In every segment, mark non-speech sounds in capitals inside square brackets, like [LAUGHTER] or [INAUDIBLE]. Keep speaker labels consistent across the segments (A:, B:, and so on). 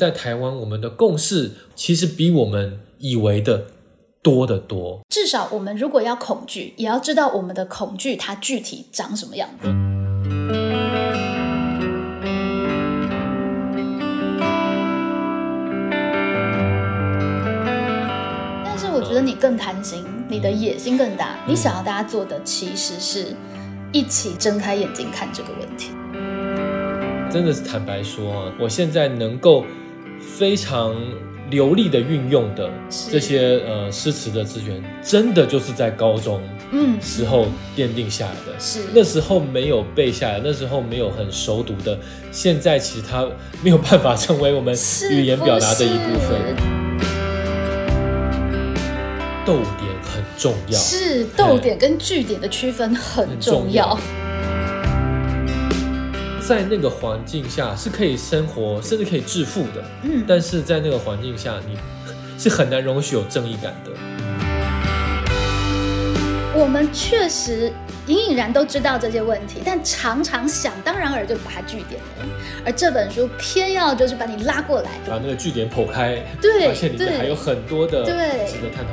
A: 在台湾，我们的共识其实比我们以为的多得多。
B: 至少我们如果要恐惧，也要知道我们的恐惧它具体长什么样子。但是我觉得你更贪心，你的野心更大，你想要大家做的其实是一起睁开眼睛看这个问题。
A: 真的是坦白说啊，我现在能够非常流利的运用的这些呃诗词的资源，真的就是在高中
B: 嗯，
A: 时候奠定下来的。
B: 是。
A: 那时候没有背下来，那时候没有很熟读的，现在其实它没有办法成为我们语言表达的一部分。逗点很重要，
B: 是逗点跟句点的区分很重要。
A: 在那个环境下是可以生活，甚至可以致富的。
B: 嗯，
A: 但是在那个环境下，你是很难容许有正义感的。
B: 我们确实隐隐然都知道这些问题，但常常想当然而就把它据点了。而这本书偏要就是把你拉过来，
A: 把那个据点剖开，
B: 对
A: 发现里面
B: 对
A: 还有很多的值得探讨。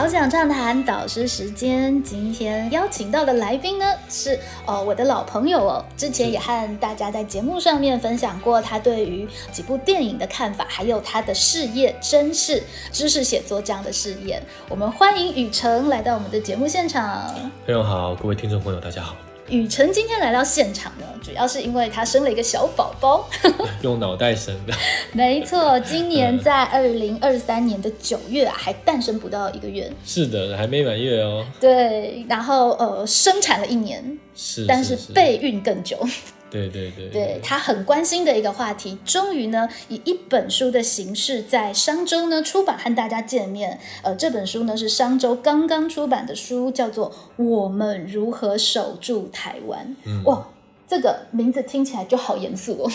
B: 好想畅谈导师时间，今天邀请到的来宾呢是哦我的老朋友哦，之前也和大家在节目上面分享过他对于几部电影的看法，还有他的事业真是知识写作这样的事业。我们欢迎雨辰来到我们的节目现场。
A: 朋友好，各位听众朋友大家好。
B: 雨辰今天来到现场呢，主要是因为他生了一个小宝宝。[LAUGHS]
A: 用脑袋生的，[LAUGHS]
B: 没错，今年在二零二三年的九月啊，还诞生不到一个月。
A: 是的，还没满月哦。
B: 对，然后呃，生产了一年，
A: 是，
B: 但是
A: 是
B: 备孕更久。
A: 对对对
B: 对他很关心的一个话题，终于呢以一本书的形式在商周呢出版和大家见面。呃，这本书呢是商周刚刚出版的书，叫做《我们如何守住台湾》。
A: 嗯
B: 哇，这个名字听起来就好严肃哦。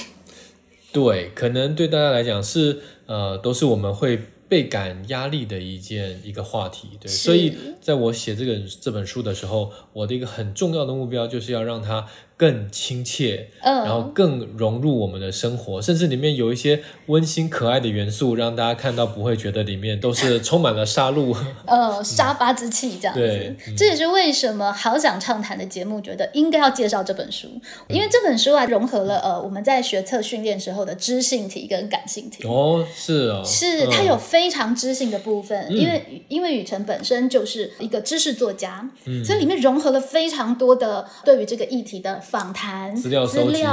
A: 对，可能对大家来讲是呃，都是我们会倍感压力的一件一个话题。对，所以在我写这个这本书的时候，我的一个很重要的目标就是要让它更亲切，
B: 嗯。
A: 然后更融入我们的生活，甚至里面有一些温馨可爱的元素，让大家看到不会觉得里面都是充满了杀戮。
B: 呃，[LAUGHS] 杀伐之气这样子。
A: 对，嗯。
B: 这也是为什么好想畅谈的节目觉得应该要介绍这本书，因为这本书啊融合了呃我们在学测训练时候的知性题跟感性题。
A: 哦，是哦，
B: 是，
A: 嗯。
B: 它有非常知性的部分，因为因为雨辰本身就是一个知识作家，
A: 嗯。
B: 所以里面融合了非常多的对于这个议题的访谈、
A: 资料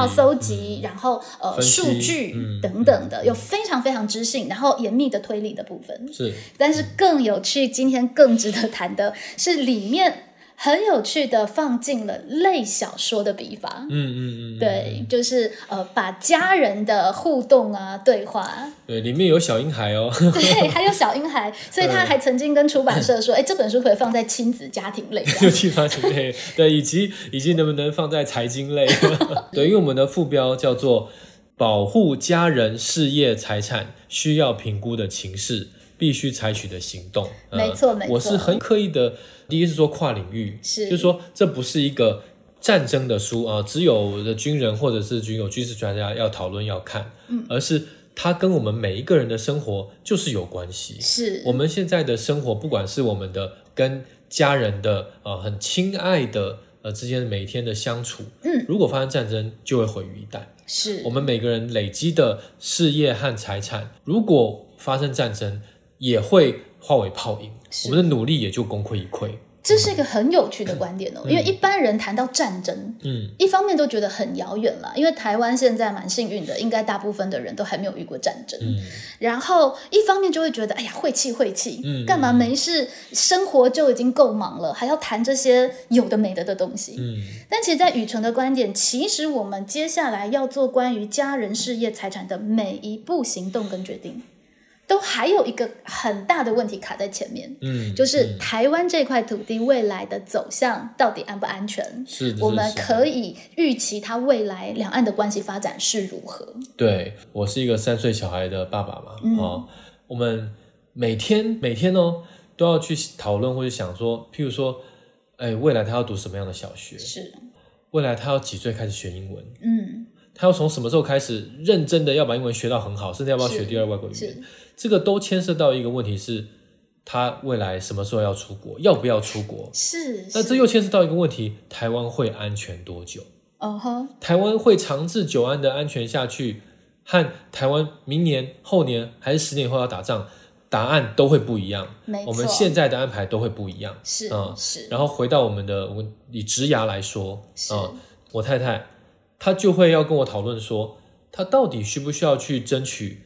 A: 搜集
B: 然后呃数据
A: 嗯。
B: 等等的，有非常非常知性，然后严密的推理的部分。
A: 是。
B: 但是更有趣，今天更值得谈的是里面很有趣的放进了类小说的笔法。
A: 嗯嗯嗯，
B: 对，就是呃，把家人的互动啊、对话，
A: 对，里面有小婴孩哦。[LAUGHS]
B: 对，[LAUGHS] 还有小婴孩，所以他还曾经跟出版社说：“哎，这本书可以放在亲子家庭类这
A: 就
B: 样。[LAUGHS]
A: 去发行类，对，以及以及能不能放在财经类？对，因为我们的副标叫做“保护家人事业财产需要评估的情势，必须采取的行动”呃
B: 没错没错。
A: 我是很刻意的，第一是说跨领域，
B: 是。
A: 就是说这不是一个战争的书啊、只有的军人或者是军有军事专家要讨论要看，嗯，而是它跟我们每一个人的生活就是有关系，
B: 是。
A: 我们现在的生活，不管是我们的跟家人的呃很亲爱的呃之间每天的相处，
B: 嗯，
A: 如果发生战争，就会毁于一旦。
B: 是。
A: 我们每个人累积的事业和财产，如果发生战争，也会化为泡影，我们的努力也就功亏一篑。
B: 这是一个很有趣的观点哦，因为一般人谈到战争，
A: 嗯，
B: 一方面都觉得很遥远了，因为台湾现在蛮幸运的，应该大部分的人都还没有遇过战争。
A: 嗯
B: 然后一方面就会觉得，哎呀，晦气晦气，
A: 嗯
B: 干嘛没事？生活就已经够忙了，还要谈这些有的没的的东西。
A: 嗯，
B: 但其实，在雨辰的观点，其实我们接下来要做关于家人、事业、财产的每一步行动跟决定，都还有一个很大的问题卡在前面，
A: 嗯，
B: 就是台湾这块土地未来的走向到底安不安全？
A: 是的
B: 我们可以预期它未来两岸的关系发展是如何？
A: 对我是一个三岁小孩的爸爸嘛，
B: 嗯
A: 哦，我们每天每天哦都要去讨论或者想说，譬如说，哎，未来他要读什么样的小学？
B: 是，
A: 未来他要几岁开始学英文？
B: 嗯，
A: 他要从什么时候开始认真的要把英文学到很好，甚至要不要
B: 是
A: 学第二外国语言？
B: 是，
A: 这个都牵涉到一个问题是，他未来什么时候要出国，要不要出国？
B: 是，
A: 那这又牵涉到一个问题：台湾会安全多久？
B: 哦呵，
A: 台湾会长治久安的安全下去，和台湾明年、后年还是十年后要打仗，答案都会不一样。我们现在的安排都会不一样。
B: 是
A: 嗯
B: 是，
A: 然后回到我们的，我们以职涯来说，
B: 是
A: 啊、我太太她就会要跟我讨论说，她到底需不需要去争取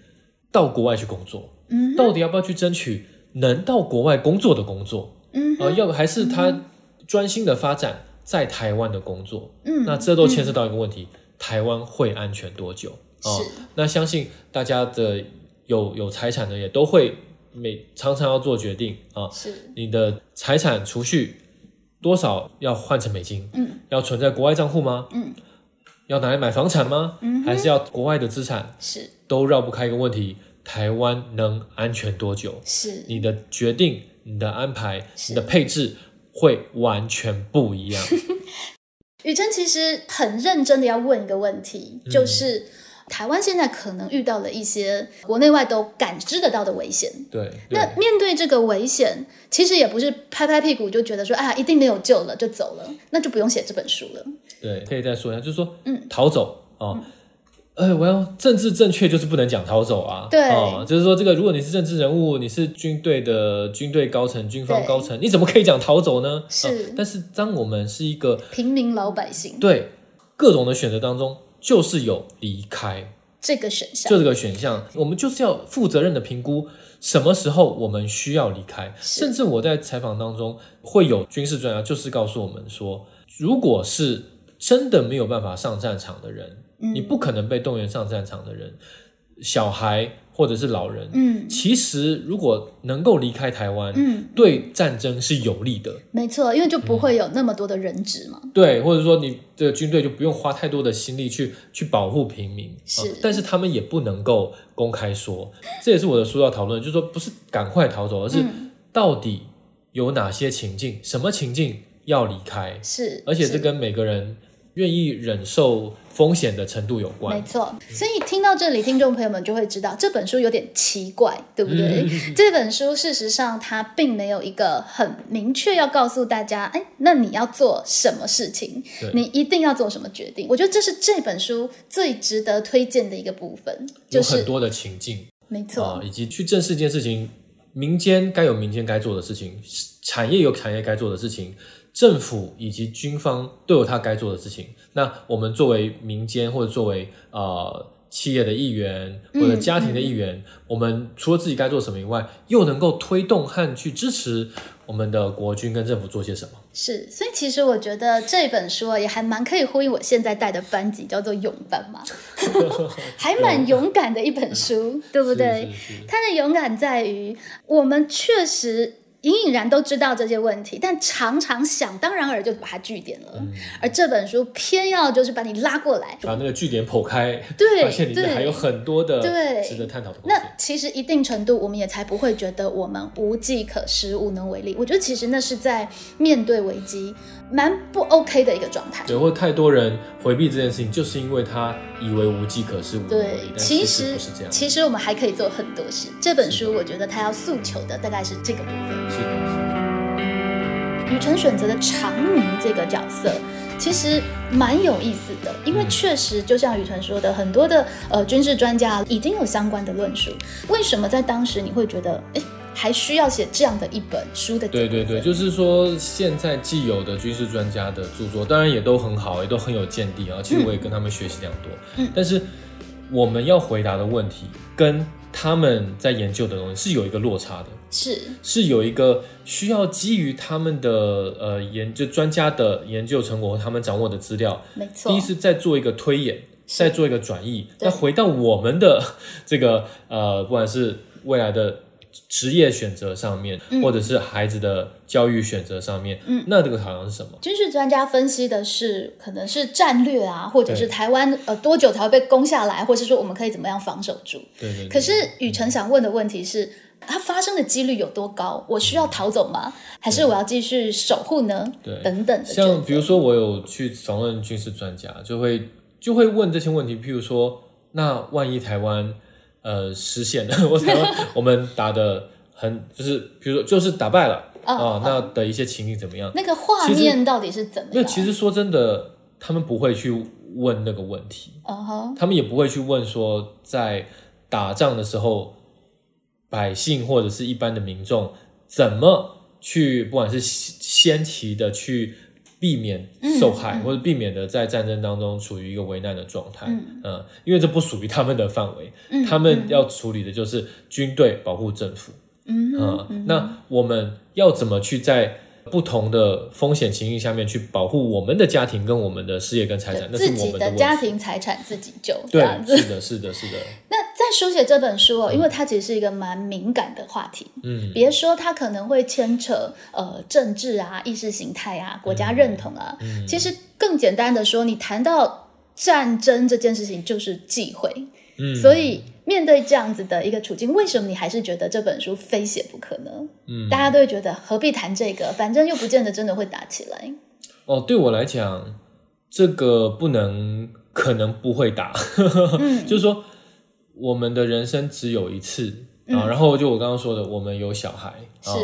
A: 到国外去工作，
B: 嗯
A: 到底要不要去争取能到国外工作的工作，
B: 嗯
A: 啊、要还是他专心的发展在台湾的工作？
B: 嗯，
A: 那这都牵涉到一个问题：台湾会安全多久？哦
B: 是
A: 那相信大家的有有财产的也都会每常常要做决定啊。
B: 是
A: 你的财产储蓄多少要换成美金？
B: 嗯，
A: 要存在国外账户吗？
B: 嗯，
A: 要拿来买房产吗？
B: 嗯
A: 还是要国外的资产？
B: 是
A: 都绕不开一个问题：台湾能安全多久？
B: 是，
A: 你的决定、你的安排、你的配置会完全不一样。[LAUGHS]
B: 雨辰其实很认真的要问一个问题，
A: 嗯
B: 就是台湾现在可能遇到了一些国内外都感知得到的危险。
A: 对，
B: 那，面对这个危险，其实也不是拍拍屁股就觉得说，哎呀，一定没有救了就走了，那就不用写这本书了。
A: 对，可以再说一下，就是说，
B: 嗯，
A: 逃走哦。呃，我要政治正确，就是不能讲逃走啊。
B: 对
A: 哦，就是说这个，如果你是政治人物，你是军队的军队高层、军方高层，你怎么可以讲逃走呢？
B: 是
A: 哦但是当我们是一个
B: 平民老百姓
A: 对各种的选择当中，就是有离开
B: 这个选项
A: 就这个选项，我们就是要负责任的评估什么时候我们需要离开。甚至我在采访当中会有军事专家，就是告诉我们说，如果是真的没有办法上战场的人，
B: 嗯。
A: 你不可能被动员上战场的人，小孩或者是老人，
B: 嗯。
A: 其实如果能够离开台湾，
B: 嗯，
A: 对战争是有利的。
B: 没错，因为就不会有那么多的人质嘛。
A: 对，或者说你这个军队就不用花太多的心力去去保护平民，
B: 是
A: 啊但是他们也不能够公开说，这也是我的书要讨论，就是说不是赶快逃走，而是
B: 嗯。
A: 到底有哪些情境，什么情境要离开，
B: 是，
A: 而且这跟每个人愿意忍受风险的程度有关没。
B: 错，所以听到这里，听众朋友们就会知道这本书有点奇怪，对不对？
A: 嗯
B: 这本书事实上它并没有一个很明确要告诉大家，哎，那你要做什么事情，你一定要做什么决定。我觉得这是这本书最值得推荐的一个部分，就是
A: 有很多的情境
B: 没错，
A: 啊，以及去正视一件事情，民间该有民间该做的事情，产业有产业该做的事情，政府以及军方都有他该做的事情。那我们作为民间或者作为呃企业的一员或者家庭的一员，我们除了自己该做什么以外，又能够推动和去支持我们的国军跟政府做些什么？
B: 是，所以其实我觉得这本书啊，也还蛮可以呼应我现在带的班级，叫做勇班嘛，[LAUGHS] 还蛮勇敢的一本书，对不对？它的勇敢在于，我们确实隐隐然都知道这些问题，但常常想当然而就把它据点了。
A: 嗯
B: 而这本书偏要就是把你拉过来，
A: 把那个据点剖开，
B: 对
A: 发现里面
B: 对
A: 还有很多的
B: 对
A: 值得探讨的空
B: 那。其实一定程度，我们也才不会觉得我们无计可施、无能为力。我觉得其实那是在面对危机蛮不 OK 的一个状态。
A: 对，或太多人回避这件事情，就是因为他以为无计可施、无能为
B: 对
A: 力，，其
B: 其实
A: 不是这样。
B: 其实我们还可以做很多事。这本书我觉得他要诉求的大概是这个部分。
A: 是的，是的。
B: 雨辰选择的长明这个角色，其实蛮有意思的，因为
A: 嗯
B: 确实就像雨辰说的，很多的呃军事专家已经有相关的论述。为什么在当时你会觉得，哎，还需要写这样的一本书的？
A: 对对对，就是说现在既有的军事专家的著作，当然也都很好，也都很有见地啊。其实我也跟他们学习良多。
B: 嗯
A: 但是我们要回答的问题跟他们在研究的东西是有一个落差的。
B: 是
A: 是有一个需要基于他们的呃研究专家的研究成果和他们掌握的资料，
B: 没错。
A: 第一是再做一个推演，
B: 是
A: 再做一个转译。
B: 对
A: 那回到我们的这个呃，不管是未来的职业选择上面，
B: 嗯
A: 或者是孩子的教育选择上面，
B: 嗯
A: 那这个考量是什么？
B: 军事专家分析的是，可能是战略啊，或者是台湾呃多久才会被攻下来，或者是说我们可以怎么样防守住。
A: 对对对。
B: 可是雨辰想问的问题是，它发生的几率有多高？我需要逃走吗？还是我要继续守护呢？
A: 对，
B: 等等的。
A: 像比如说，我有去访问军事专家，就会就会问这些问题。譬如说，那万一台湾呃实现的，[LAUGHS] 我台湾我们打的很就是，比如说就是打败了啊，那的一些情景怎么样？
B: 那个画面到底是怎么样？
A: 那其实说真的，他们不会去问那个问题，他们也不会去问说在打仗的时候。百姓或者是一般的民众怎么去，不管是先期的去避免受害，或者避免的在战争当中处于一个危难的状态，嗯，因为这不属于他们的范围，他们要处理的就是军队保护政府，嗯，那我们要怎么去在？不同的风险情境下面去保护我们的家庭跟我们的事业跟财产，那是我们
B: 的家庭财产自己救。
A: 对，是的，是的，是的。
B: 那在书写这本书哦，因为它其实是一个蛮敏感的话题，嗯，别说它可能会牵扯呃政治啊、意识形态啊、国家认同啊，其实更简单的说，你谈到战争这件事情就是忌讳，嗯，所以。面对这样子的一个处境，为什么你还是觉得这本书非写不可呢？嗯，大家都会觉得何必谈这个，反正又不见得真的会打起来。
A: 哦，对我来讲，这个不能，可能不会打。[LAUGHS] 就是说，我们的人生只有一次啊。然后就我刚刚说的，我们有小孩啊，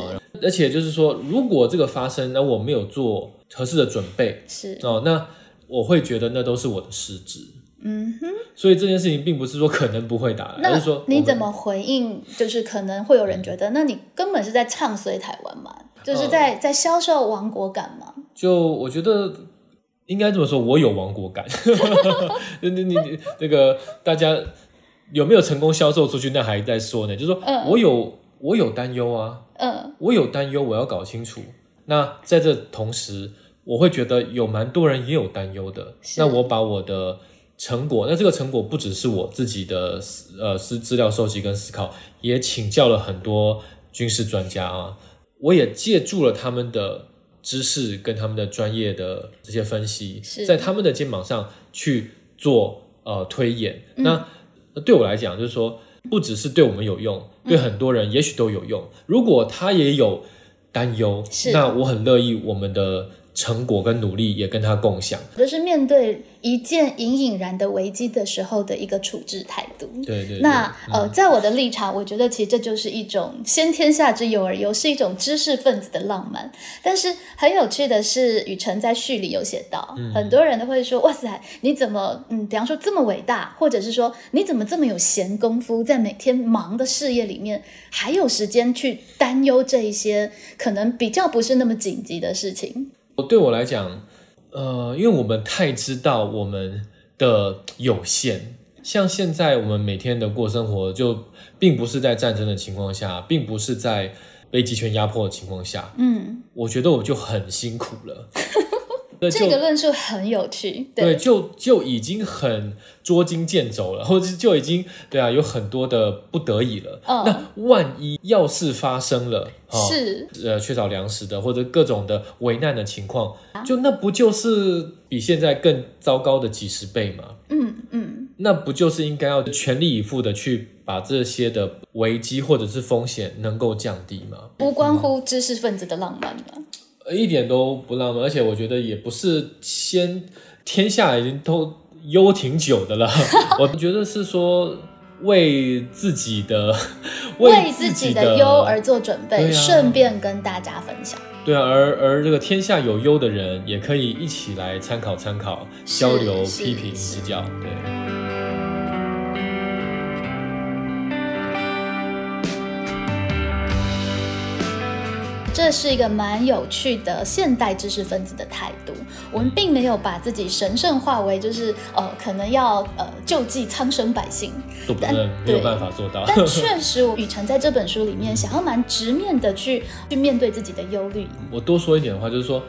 A: 而且就是说，如果这个发生，那我没有做合适的准备，
B: 是
A: 哦，那我会觉得那都是我的失职。嗯哼，所以这件事情并不是说可能不会打，而是说
B: 你怎么回应？就是可能会有人觉得，那你根本是在唱衰台湾嘛，就是在在销售亡国感嘛。
A: 就我觉得应该这么说，我有亡国感。[LAUGHS] 你你你那个大家有没有成功销售出去？那还在说呢。就是说我有我有担忧啊，嗯，我有担忧，我要搞清楚。那在这同时，我会觉得有蛮多人也有担忧的。那我把我的。成果，那这个成果不只是我自己的呃资资料收集跟思考，也请教了很多军事专家啊，我也借助了他们的知识跟他们的专业的这些分析，在他们的肩膀上去做呃推演。那对我来讲，就是说不只是对我们有用，对很多人也许都有用。如果他也有担忧，那我很乐意我们的。成果跟努力也跟他共享，
B: 就是面对一件隐隐然的危机的时候的一个处置态度。
A: 对对。
B: 那呃，在我的立场，我觉得其实这就是一种先天下之忧而忧，是一种知识分子的浪漫。但是很有趣的是，雨辰在序里有写到，很多人都会说：“哇塞，你怎么嗯，比方说这么伟大，或者是说你怎么这么有闲工夫，在每天忙的事业里面还有时间去担忧这一些可能比较不是那么紧急的事情？”
A: 对我来讲，呃，因为我们太知道我们的有限，像现在我们每天的过生活，就并不是在战争的情况下，并不是在被集权压迫的情况下，嗯，我觉得我就很辛苦了。
B: 这个论述很有趣，
A: 对，就就已经很捉襟见肘了，[LAUGHS] 或者就已经对啊，有很多的不得已了。那万一要是发生了，
B: 是
A: 呃缺少粮食的，或者各种的危难的情况，就那不就是比现在更糟糕的几十倍吗？嗯嗯，那不就是应该要全力以赴的去把这些的危机或者是风险能够降低吗？
B: 不关乎知识分子的浪漫吗？
A: 一点都不浪漫，而且我觉得也不是先天下已经都忧挺久的了。[LAUGHS] 我觉得是说为自己的 [LAUGHS]
B: 为自己的忧而做准备，顺便跟大家分享。
A: 对啊，而而这个天下有忧的人也可以一起来参考参考，交流批评指教，对。
B: 这是一个蛮有趣的现代知识分子的态度。我们并没有把自己神圣化为就是呃，可能要呃救济苍生百姓，
A: 不能没有办法做到。
B: 但确实，雨辰在这本书里面想要蛮直面的去去面对自己的忧虑。
A: 我多说一点的话，就是说，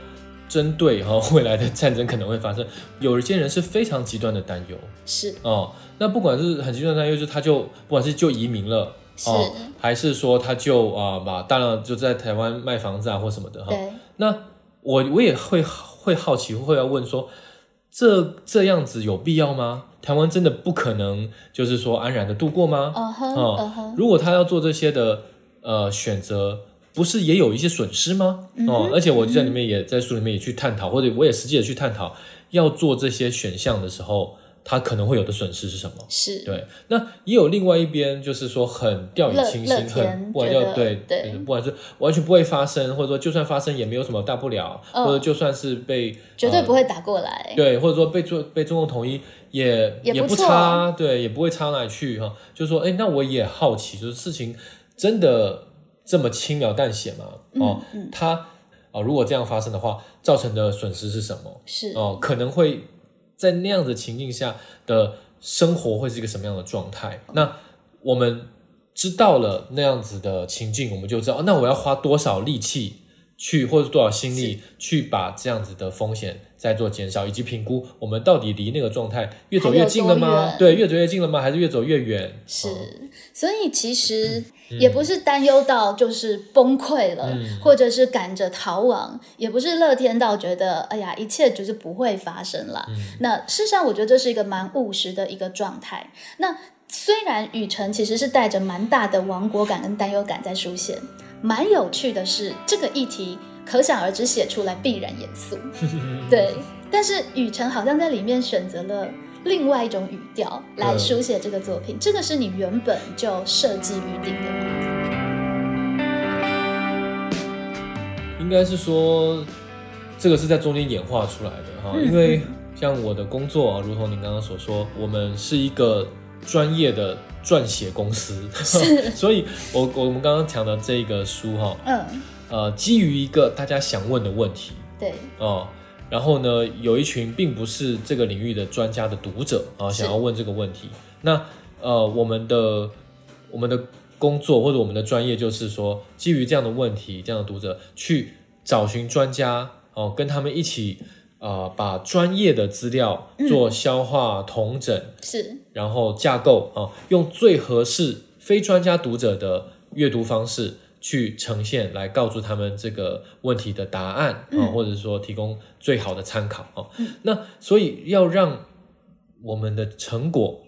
A: 针对哈未来的战争可能会发生，有一些人是非常极端的担忧。
B: 是
A: 哦，那不管是很极端的担忧，就他就不管是就移民了。
B: 哦，
A: 还是说他就啊把大量就在台湾卖房子啊或什么的哈？那我我也会会好奇，会要问说，这这样子有必要吗？台湾真的不可能就是说安然的度过吗？哦，如果他要做这些的呃选择，不是也有一些损失吗？哦，而且我在里面也在书里面也去探讨，或者我也实际的去探讨，要做这些选项的时候，它可能会有的损失是什么？
B: 是
A: 对，那也有另外一边，就是说很掉以轻心，很不管
B: 觉得
A: 要对
B: 对
A: 不管是完全不会发生，或者说就算发生也没有什么大不了，
B: 嗯
A: 或者就算是被呃
B: 绝对不会打过来。
A: 对，或者说被中被中共统一也不
B: 也不
A: 差，对，也不会差哪里去哈。就是说，哎，那我也好奇，就是事情真的这么轻描淡写吗？哦，
B: 嗯
A: 它哦，如果这样发生的话，造成的损失是什么？
B: 是
A: 哦，可能会在那样的情境下的生活会是一个什么样的状态？那我们知道了那样子的情境，我们就知道，那我要花多少力气去，或者多少心力去把这样子的风险再做减少，以及评估我们到底离那个状态越走越近了吗？对，越走越近了吗？还是越走越远？
B: 是
A: 哦，
B: 所以其实
A: 嗯
B: 也不是担忧到就是崩溃了，或者是赶着逃亡，也不是乐天到觉得哎呀一切就是不会发生了。
A: 嗯
B: 那事实上，我觉得这是一个蛮务实的一个状态。那虽然雨辰其实是带着蛮大的亡国感跟担忧感在书写，蛮有趣的是这个议题可想而知写出来必然严肃，[LAUGHS] 对。但是雨辰好像在里面选择了另外一种语调来
A: 嗯
B: 书写这个作品，这个是你原本就设计预定的吗？
A: 应该是说，这个是在中间演化出来的哈，
B: 嗯
A: 因为像我的工作啊，如同您刚刚所说，我们是一个专业的撰写公司，[LAUGHS] 所以我我们刚刚讲的这个书哈，
B: 嗯，
A: 呃，基于一个大家想问的问题
B: 对，
A: 哦，然后呢，有一群并不是这个领域的专家的读者啊，
B: 是。
A: 想要问这个问题，那呃，我们的我们的工作或者我们的专业就是说，基于这样的问题，这样的读者去找寻专家哦，跟他们一起呃，把专业的资料做消化、统整，
B: 是
A: 然后架构啊、用最合适非专家读者的阅读方式去呈现，来告诉他们这个问题的答案啊、或者说提供最好的参考啊、那所以要让我们的成果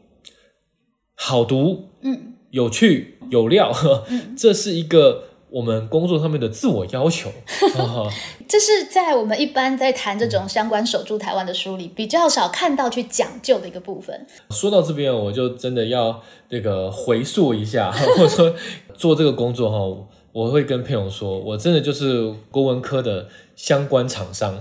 A: 好读、
B: 嗯。
A: 有趣、有料，这是一个我们工作上面的自我要求 [LAUGHS] 啊。
B: 这是在我们一般在谈这种相关守住台湾的书里比较少看到去讲究的一个部分。
A: 说到这边，我就真的要这个回溯一下，[LAUGHS] 或者说做这个工作哈，我会跟佩勇说，我真的就是国文科的相关厂商，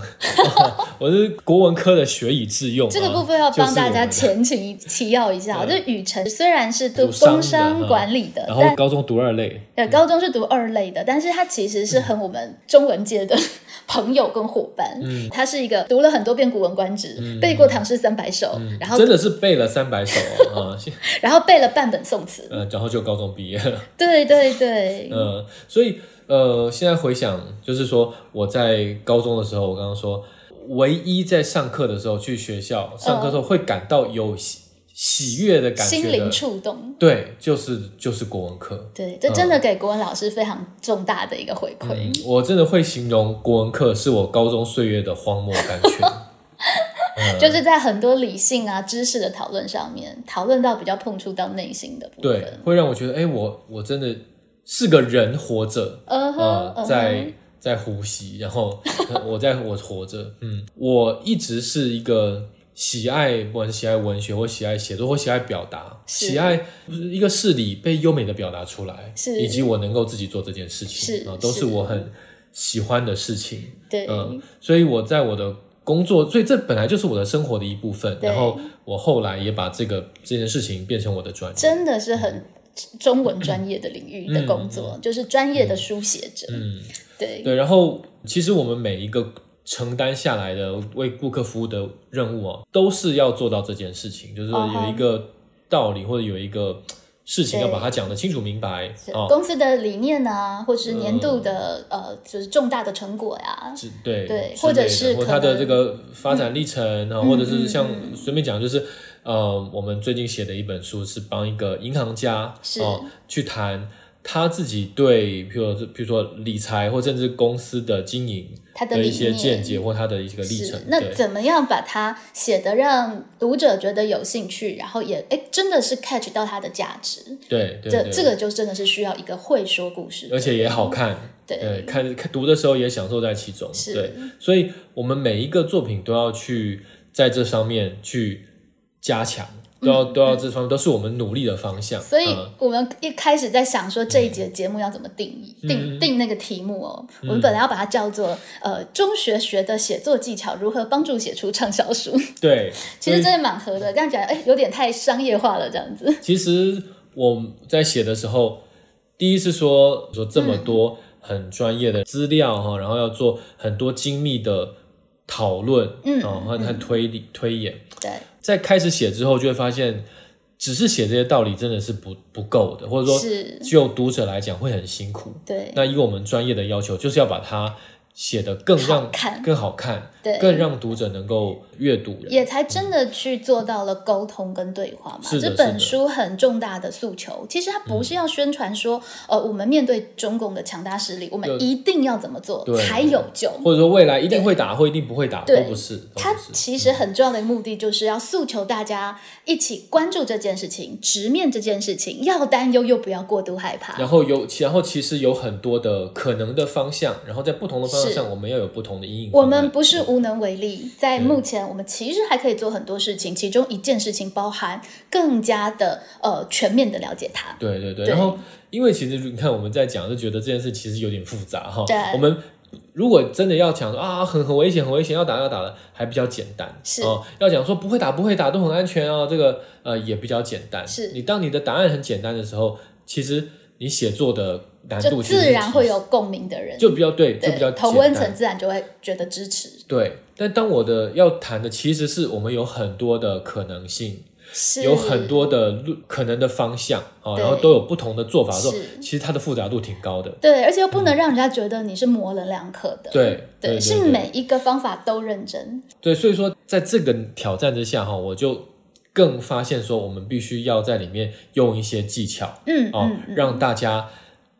A: [LAUGHS] 我是国文科的学以致用啊。
B: 这个部分要帮大家前情提要一下，
A: 嗯
B: 这雨辰虽然是读工商管理的，
A: 然后
B: 但
A: 高中读二类，
B: 呃高中是读二类的，但是他其实是很我们中文界的 [LAUGHS] 朋友跟伙伴。
A: 嗯。
B: 他是一个读了很多遍《古文观止》背过《唐诗三百首》然后
A: 真的是背了三百首啊，[LAUGHS]
B: 然后背了半本宋词。
A: 呃，然后就高中毕业了。
B: 对对对，
A: 嗯，所以呃，现在回想，就是说我在高中的时候，我刚刚说，唯一在上课的时候去学校上课的时候会感到有喜喜悦的感觉
B: 心灵
A: 的，
B: 触动。
A: 对，就是就是国文课。
B: 对，这真的给国文老师非常重大的一个回馈。
A: 嗯，我真的会形容国文课是我高中岁月的荒漠甘泉。[LAUGHS]
B: 就是在很多理性啊、知识的讨论上面，讨论到比较碰触到内心的部
A: 对
B: 分。，
A: 会让我觉得，哎、我我真的是个人活着，呃，在在呼吸，然后 [LAUGHS] 我在我活着，嗯，我一直是一个喜爱，不管是喜爱文学或喜爱写作或喜爱表达，喜爱一个事理被优美的表达出来，
B: 是。
A: 以及我能够自己做这件事情，
B: 是
A: 啊，都是
B: 是。
A: 我很喜欢的事情，
B: 对，
A: 嗯，所以我在我的工作，所以这本来就是我的生活的一部分，然后我后来也把这个这件事情变成我的专业，
B: 真的是很中文专业的领域的工作，就是专业的书写者。
A: 嗯。
B: 对，
A: 对，然后其实我们每一个承担下来的为顾客服务的任务啊，都是要做到这件事情，就是有一个道理或者有一个事情要把它讲得清楚明白哦。
B: 公司的理念啊，或者是年度的、呃，就是重大的成果呀、
A: 是对
B: 对或者是
A: 或它的这个发展历程啊，
B: 嗯
A: 或者是像
B: 嗯
A: 随便讲，就是呃，我们最近写的一本书是帮一个银行家
B: 是。
A: 哦去谈他自己对，譬如说比如说理财或甚至公司的经营
B: 他的
A: 的一些见解或他的一个历程，，
B: 那怎么样把它写的让读者觉得有兴趣，然后也哎真的是 catch 到它的价值？
A: 对对对，
B: 这个就真的是需要一个会说故事，
A: 而且也好看，
B: 对。
A: 对，看看读的时候也享受在其中，对，所以我们每一个作品都要去在这上面去加强，都要、都要这方面都是我们努力的方向，
B: 嗯所以
A: 嗯。
B: 我们一开始在想说这一节节目要怎么定义，
A: 嗯。
B: 定定那个题目哦。我们本来要把它叫做呃中学学的写作技巧如何帮助写出畅销书，
A: 对，[LAUGHS]
B: 其实真的蛮合的。这样讲哎有点太商业化了，这样子。
A: 其实我在写的时候，第一是说说这么多很专业的资料哈，然后要做很多精密的讨论，
B: 嗯
A: 然后和推理推演，
B: 对，
A: 在开始写之后，就会发现，只是写这些道理真的是不不够的，或者说
B: 是，
A: 就读者来讲会很辛苦。
B: 对，
A: 那以我们专业的要求，就是要把它写得更让
B: 看。
A: 更好看，
B: 对
A: 更让读者能够阅读。
B: 也才真的去做到了沟通跟对话嘛。
A: 是
B: 这本书很重大的诉求，其实它不是要宣传说，呃，我们面对中共的强大势力，我们一定要怎么做才有救。
A: 或者说未来一定会打或一定不会打，都不是。
B: 它其实很重要的目的就是要诉求大家一起关注这件事情，直面这件事情，要担忧又不要过度害怕。
A: 然后有，然后其实有很多的可能的方向，然后在不同的方向上，我们要有不同的阴影。
B: 我们不是无能为力，在目前我们其实还可以做很多事情，其中一件事情包含更加的呃全面的了解它。
A: 对对对。
B: 对
A: 然后，因为其实你看我们在讲，就觉得这件事其实有点复杂哈。
B: 对
A: 我们如果真的要讲说啊，很很危险，很危险，要打要打的，还比较简单。
B: 是
A: 哦，要讲说不会打不会打都很安全哦，这个呃也比较简单。
B: 是
A: 你当你的答案很简单的时候，其实你写作的难度
B: 就自然会有共鸣的人，
A: 就比较对，就比较
B: 对同温层自然就会觉得支持。
A: 对，但当我的要谈的其实是我们有很多的可能性，
B: 是
A: 有很多的路可能的方向啊、然后都有不同的做法的时候
B: 是，
A: 其实它的复杂度挺高的。
B: 对，而且又不能让人家觉得你是模棱两可的。
A: 对对对
B: 是
A: 对
B: 每一个方法都认真。
A: 对，所以说在这个挑战之下哈，我就更发现说，我们必须要在里面用一些技巧
B: 嗯
A: 哦，
B: 嗯嗯，
A: 让大家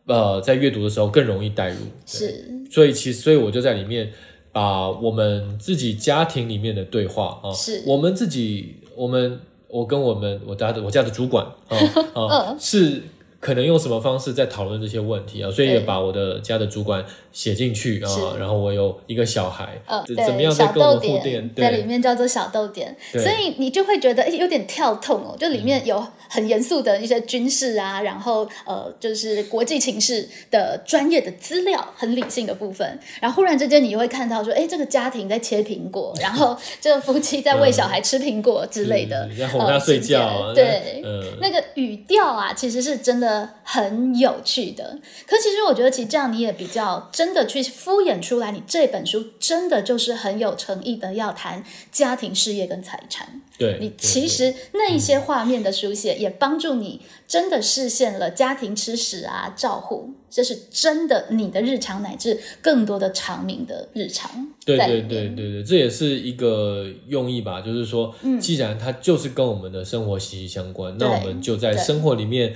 A: 呃在阅读的时候更容易带入。
B: 是
A: 所以其实，所以我就在里面把我们自己家庭里面的对话啊，
B: 是
A: 我们自己，我们我跟我们我家的我家的主管啊 [LAUGHS] 啊、
B: 嗯
A: 是可能用什么方式在讨论这些问题啊，所以也把我的家的主管写进去啊，然后我有一个小孩，
B: 呃，
A: 怎么样在
B: 小
A: 跟我们互
B: 在里面叫做小豆点，
A: 对。
B: 所以你就会觉得哎有点跳痛哦，就里面有很严肃的一些军事啊，然后呃就是国际情势的专业的资料，很理性的部分，然后忽然之间你又会看到说，哎这个家庭在切苹果，然后这个夫妻在喂小孩吃苹果之类的，
A: 是在哄
B: 呃
A: 他睡觉啊，
B: 对，
A: 嗯。
B: 那个语调啊，其实是真的很有趣的。可其实我觉得，其实这样你也比较真的去敷衍出来，你这本书真的就是很有诚意的要谈家庭、事业跟财产。
A: 对，
B: 你其实那一些画面的书写，也帮助你真的实现了家庭吃食啊、照护，这是真的你的日常乃至更多的长明的日常。
A: 对对对对对，这也是一个用意吧，就是说，既然它就是跟我们的生活息息相关，那我们就在生活里面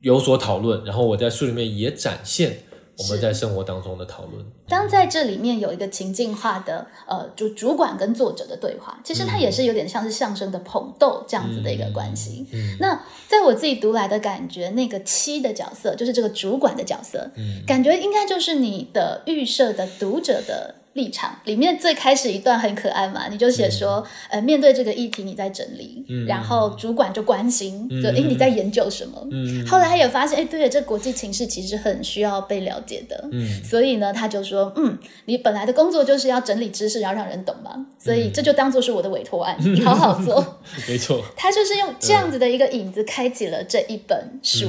A: 有所讨论，然后我在书里面也展现我们在生活当中的讨论。
B: 当在这里面有一个情境化的呃，就主管跟作者的对话，其实它也是有点像是相声的捧逗这样子的一个关系。
A: 嗯
B: 那在我自己读来的感觉，那个七的角色就是这个主管的角色，
A: 嗯
B: 感觉应该就是你的预设的读者的。立场里面最开始一段很可爱嘛，你就写说，呃，面对这个议题你在整理，
A: 嗯。
B: 然后主管就关心，就诶你在研究什么？
A: 嗯。
B: 后来他也发现，哎，对了，这国际情势其实很需要被了解的，
A: 嗯。
B: 所以呢，他就说，嗯，你本来的工作就是要整理知识，然后让人懂嘛，所以这就当做是我的委托案，[LAUGHS] 你好好做。
A: 没错，
B: 他就是用这样子的一个影子开启了这一本书，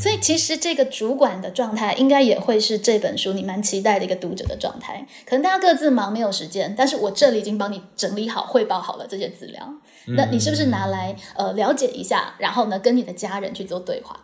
B: 所以其实这个主管的状态应该也会是这本书你蛮期待的一个读者的状态。可能大家各自忙没有时间，但是我这里已经帮你整理好、汇报好了这些资料，那你是不是拿来呃了解一下，然后呢跟你的家人去做对话？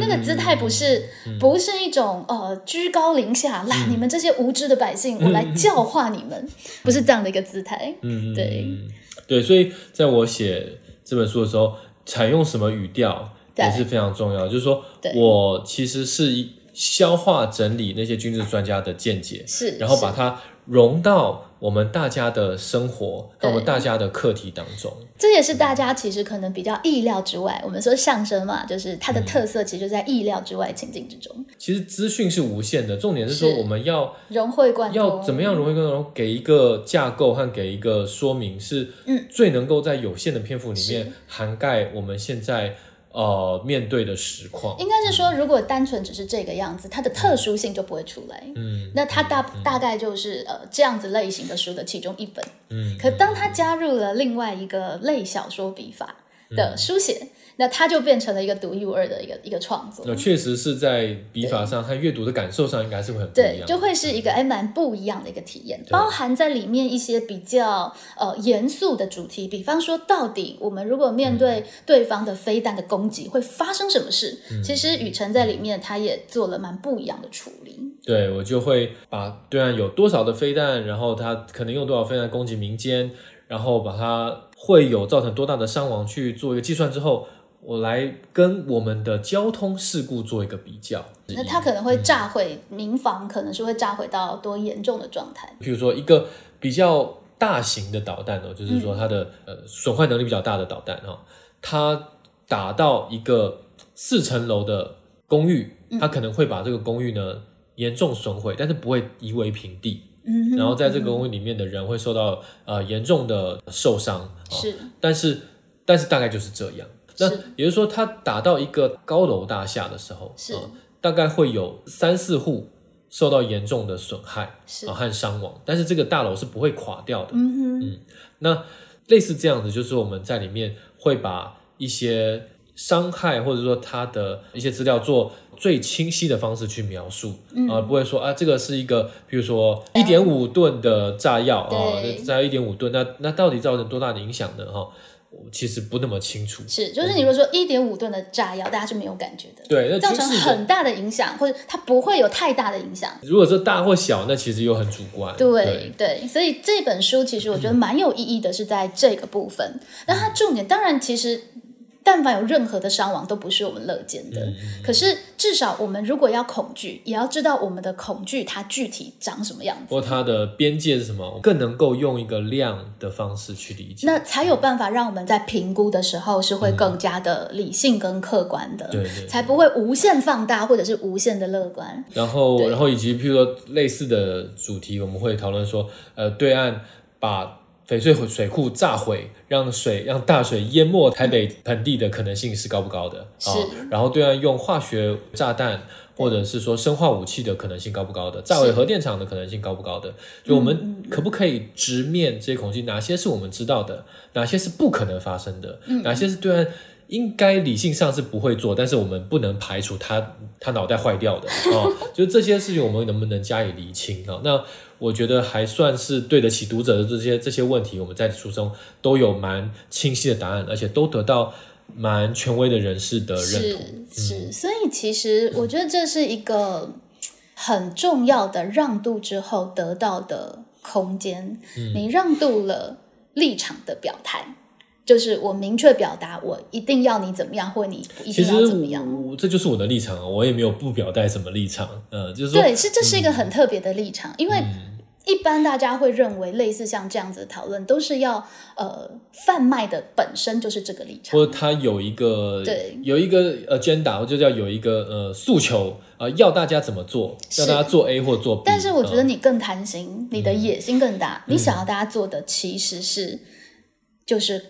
B: 那个姿态不是、不是一种呃居高临下啦，你们这些无知的百姓，我来教化你们，不是这样的一个姿态。
A: 嗯，
B: 对。
A: 嗯。对，所以在我写这本书的时候，采用什么语调，也是非常重要。就是说我其实是一消化整理那些军事专家的见解，
B: 是，
A: 然后把它融到我们大家的生活，到我们大家的课题当中。
B: 这也是大家其实可能比较意料之外。我们说相声嘛，就是它
A: 嗯
B: 的特色其实就在意料之外情境之中，
A: 其实资讯是无限的，重点是说我们要
B: 融会贯通。
A: 要怎么样融会贯通，给一个架构和给一个说明，是
B: 嗯
A: 最能够在有限的篇幅里面涵盖我们现在呃面对的实况。
B: 应该是说，如果单纯只是这个样子，它的特殊性就不会出来。
A: 嗯，
B: 那它大大概就是呃这样子类型的书的其中一本。
A: 嗯，
B: 可当它加入了另外一个类小说笔法
A: 嗯
B: 的书写，那它就变成了一个独一无二的一个一个创作。
A: 那确实是在笔法上和阅读的感受上，应该是会很不一
B: 对，
A: 样。
B: 就会是一个哎蛮不一样的一个体验，包含在里面一些比较呃严肃的主题，比方说到底我们如果面对对方的飞弹的攻击会发生什么事？其实雨辰在里面他也做了蛮不一样的处理。
A: 对我就会把对岸有多少的飞弹，然后他可能用多少飞弹攻击民间，然后把它会有造成多大的伤亡去做一个计算之后，我来跟我们的交通事故做一个比较。
B: 那它可能会炸毁民房，可能是会炸毁到多严重的状态。
A: 譬如说一个比较大型的导弹哦，就是说它的、呃损坏能力比较大的导弹哦，它打到一个四层楼的公寓，它可能会把这个公寓呢严重损毁，但是不会夷为平地。
B: 嗯，
A: 然后在这个公寓里面的人会受到呃严重的受伤，哦、
B: 是
A: 但是但是大概就是这样。那也就是说，它打到一个高楼大厦的时候，
B: 是。
A: 呃大概会有三四户受到严重的损害
B: 是。
A: 啊、和伤亡，但是这个大楼是不会垮掉的。
B: 嗯哼，
A: 那类似这样子，就是我们在里面会把一些伤害或者说它的一些资料做最清晰的方式去描述，
B: 嗯。
A: 啊、不会说啊这个是一个，比如说一点五吨的炸药啊，
B: 对。
A: 炸一点五吨，那那到底造成多大的影响呢？哈、我其实不那么清楚。
B: 是，就是你如果说一点五吨的炸药，大家是没有感觉的，
A: 对，那
B: 造成很大的影响，或者它不会有太大的影响。
A: 如果说大或小，那其实又很主观。
B: 对对，所以这本书其实我觉得蛮有意义的，是在这个部分。那它重点当然其实。但凡有任何的伤亡，都不是我们乐见的。可是至少我们如果要恐惧，也要知道我们的恐惧它具体长什么样子，
A: 或它的边界是什么，更能够用一个量的方式去理解。
B: 那才有办法让我们在评估的时候是会更加的理性跟客观的，
A: 对对
B: 才不会无限放大或者是无限的乐观。
A: 然后，然后以及譬如说类似的主题，我们会讨论说，呃，对岸把翡翠水库炸毁，让水让大水淹没台北盆地的可能性是高不高的？啊
B: 是
A: 然后对岸用化学炸弹或者是说生化武器的可能性高不高的？炸毁核电厂的可能性高不高的？就我
B: 嗯
A: 们可不可以直面这些恐惧？哪些是我们知道的？哪些是不可能发生的？
B: 嗯
A: 哪些是对岸？应该理性上是不会做，但是我们不能排除他他脑袋坏掉的啊、[LAUGHS] 就这些事情我们能不能加以厘清啊、那我觉得还算是对得起读者的这些这些问题，我们在书中都有蛮清晰的答案，而且都得到蛮权威的人士的认
B: 是
A: 同。
B: 是，所以其实我觉得这是一个很重要的让渡之后得到的空间。
A: 嗯
B: 你让渡了立场的表态，就是我明确表达我一定要你怎么样，或你一定要怎么样。
A: 我这就是我的立场啊，我也没有不表达什么立场，呃，就是说，
B: 对，是这是一个很特别的立场，因为
A: 嗯
B: 一般大家会认为类似像这样子的讨论都是要呃贩卖的本身就是这个立场。
A: 或者他有一个
B: 对
A: 有一个 agenda，或者叫有一个呃诉求啊、呃要大家怎么做，要大家做 A 或做 B。
B: 但是我觉得
A: 嗯
B: 你更贪心，你的野心更大，你想要大家做的其实是就是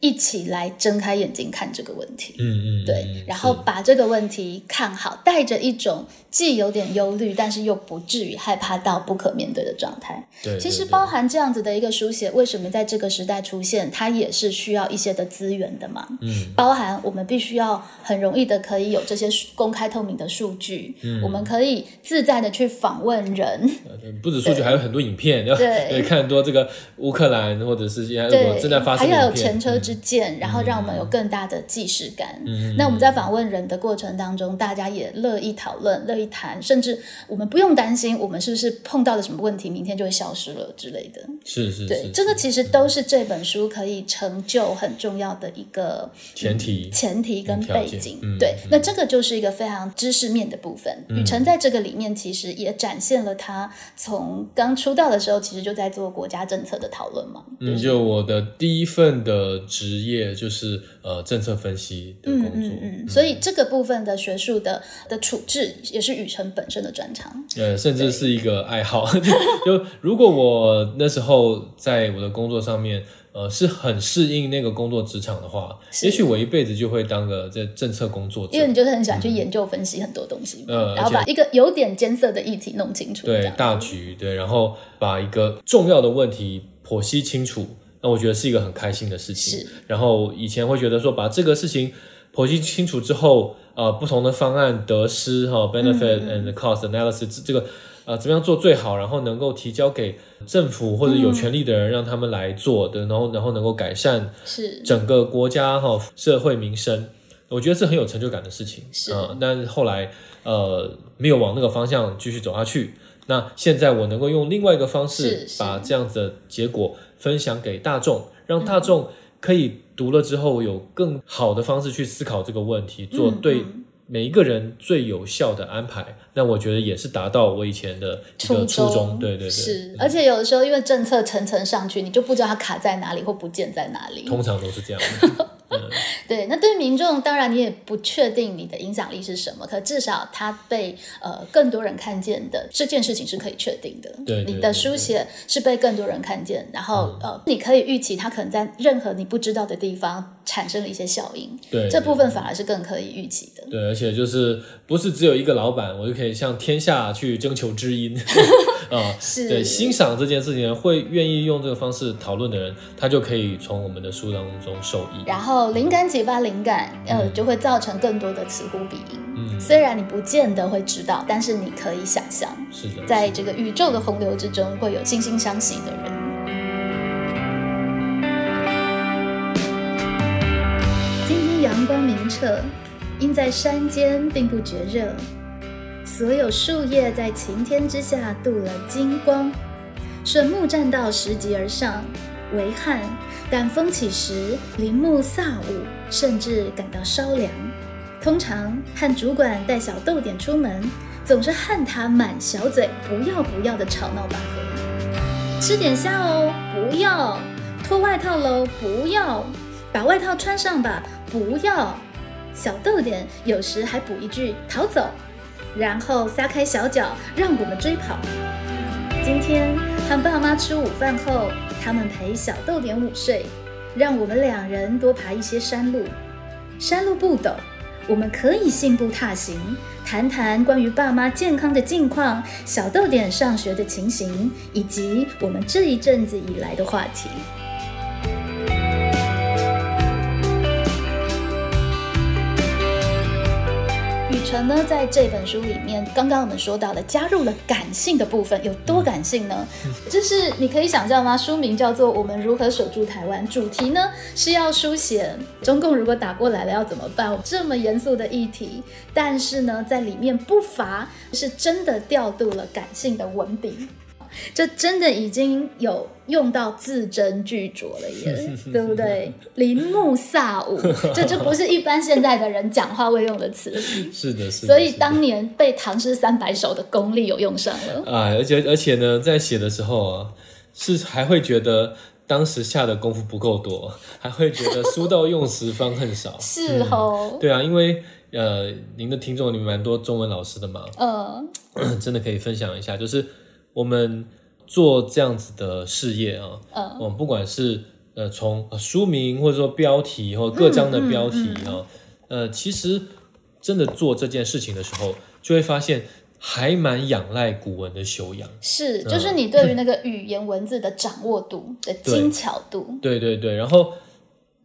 B: 一起来睁开眼睛看这个问题。
A: 嗯嗯，
B: 对
A: 嗯，
B: 然后把这个问题看好，带着一种既有点忧虑，但是又不至于害怕到不可面对的状态。
A: 对，
B: 其实包含这样子的一个书写，为什么在这个时代出现，它也是需要一些的资源的嘛。
A: 嗯，
B: 包含我们必须要很容易的可以有这些公开透明的数据，
A: 嗯。
B: 我们可以自在的去访问人，
A: 呃不止数据，还有很多影片，要
B: 对。[LAUGHS]
A: 对看很多这个乌克兰或者是现在正在发，生的影片。
B: 要有前车之鉴，然后让我们有更大的既视感。
A: 嗯。
B: 那我们在访问人的过程当中，大家也乐意讨论，乐意以谈，甚至我们不用担心我们是不是碰到了什么问题，明天就会消失了之类的。
A: 是是
B: 对，这个其实都是这本书可以成就很重要的一个
A: 前提。
B: 前提跟背景。
A: 嗯
B: 对，那这个就是一个非常知识面的部分。
A: 嗯
B: 雨辰在这个里面其实也展现了他从刚出道的时候，其实就在做国家政策的讨论嘛。
A: 嗯，就我的第一份的职业就是呃政策分析的工作，
B: 嗯嗯，所以这个部分的学术的的处置也是雨辰本身的专长。
A: 呃，甚至是一个爱好。就 [LAUGHS] 就如果我那时候在我的工作上面，呃，是很适应那个工作职场的话，也许我一辈子就会当个这政策工作者
B: 因。为你就是很喜欢去研究分析很多东西嘛，
A: 呃
B: 然后把一个有点艰涩的议题弄清楚，
A: 对大局，对，然后把一个重要的问题剖析清楚，那我觉得是一个很开心的事情。
B: 是
A: 然后以前会觉得说，把这个事情剖析清楚之后，呃，不同的方案得失哈、benefit
B: 嗯
A: and cost analysis 这这个呃怎么样做最好，然后能够提交给政府或者有权利的人，让他们来做的，然后然后能够改善
B: 是
A: 整个国家哈、社会民生，我觉得是很有成就感的事情。
B: 是
A: 啊、但是后来呃没有往那个方向继续走下去。那现在我能够用另外一个方式把这样子的结果分享给大众，让大众可以读了之后有更好的方式去思考这个问题，做对每一个人最有效的安排。那我觉得也是达到我以前的一个初衷。对对对，
B: 是，而且有的时候因为政策层层上去，你就不知道它卡在哪里或不见在哪里。
A: 通常都是这样。[LAUGHS] [LAUGHS]
B: 对，那对民众当然你也不确定你的影响力是什么，可至少他被呃更多人看见的这件事情是可以确定的。
A: 对对
B: 你的书写是被更多人看见，然后、呃你可以预期他可能在任何你不知道的地方产生了一些效应，
A: 对，
B: 这部分反而是更可以预期的。
A: 对，而且就是不是只有一个老板，我就可以向天下去征求知音 [LAUGHS] 啊。
B: 是
A: 对，欣赏这件事情，会愿意用这个方式讨论的人，他就可以从我们的书当中受益。
B: 然后灵感启发灵感，呃，就会造成更多的此呼彼应。
A: 嗯，
B: 虽然你不见得会知道，但是你可以想象，
A: 是的，
B: 在这个宇宙的洪流之中，会有惺惺相惜的人。今天阳光明澈，因在山间并不觉热，所有树叶在晴天之下镀了金光。顺木栈道拾级而上，为旱，但风起时林木飒舞，甚至感到稍凉。通常和主管带小豆点出门，总是和他满小嘴不要不要的吵闹拔河。吃点虾哦，不要；脱外套喽，不要；把外套穿上吧，不要。小豆点有时还补一句“逃走”，然后撒开小脚让我们追跑。今天和爸妈吃午饭后，他们陪小豆点午睡，让我们两人多爬一些山路。山路不陡，我们可以信步踏行，谈谈关于爸妈健康的近况、小豆点上学的情形，以及我们这一阵子以来的话题。雨辰呢，在这本书里面，刚刚我们说到的加入了感性的部分，有多感性呢？就是你可以想象吗？书名叫做《我们如何守住台湾》，主题呢是要书写中共如果打过来了要怎么办，这么严肃的议题。但是呢，在里面不乏是真的调度了感性的文笔。这真的已经有用到字斟句酌了耶，[LAUGHS] 对不对？林木飒舞，这就不是一般现在的人讲话会用的词。[LAUGHS]
A: 是的，是的。
B: 所以当年被唐诗三百首的功力有用上了。
A: 啊，而且而且呢，在写的时候啊，是还会觉得当时下的功夫不够多，还会觉得书到用时方恨少。[LAUGHS]
B: 是哦，
A: 对啊，因为呃，您的听众里面蛮多中文老师的嘛，
B: 嗯 [CLEARS THROAT]
A: 真的可以分享一下，就是我们做这样子的事业啊，
B: 嗯，
A: 我们不管是呃从呃书名或者说标题或各章的标题啊，呃，其实真的做这件事情的时候，就会发现还蛮仰赖古文的修养。
B: 是，就是你对于那个语言文字的掌握度的精巧度，
A: 对对对，然后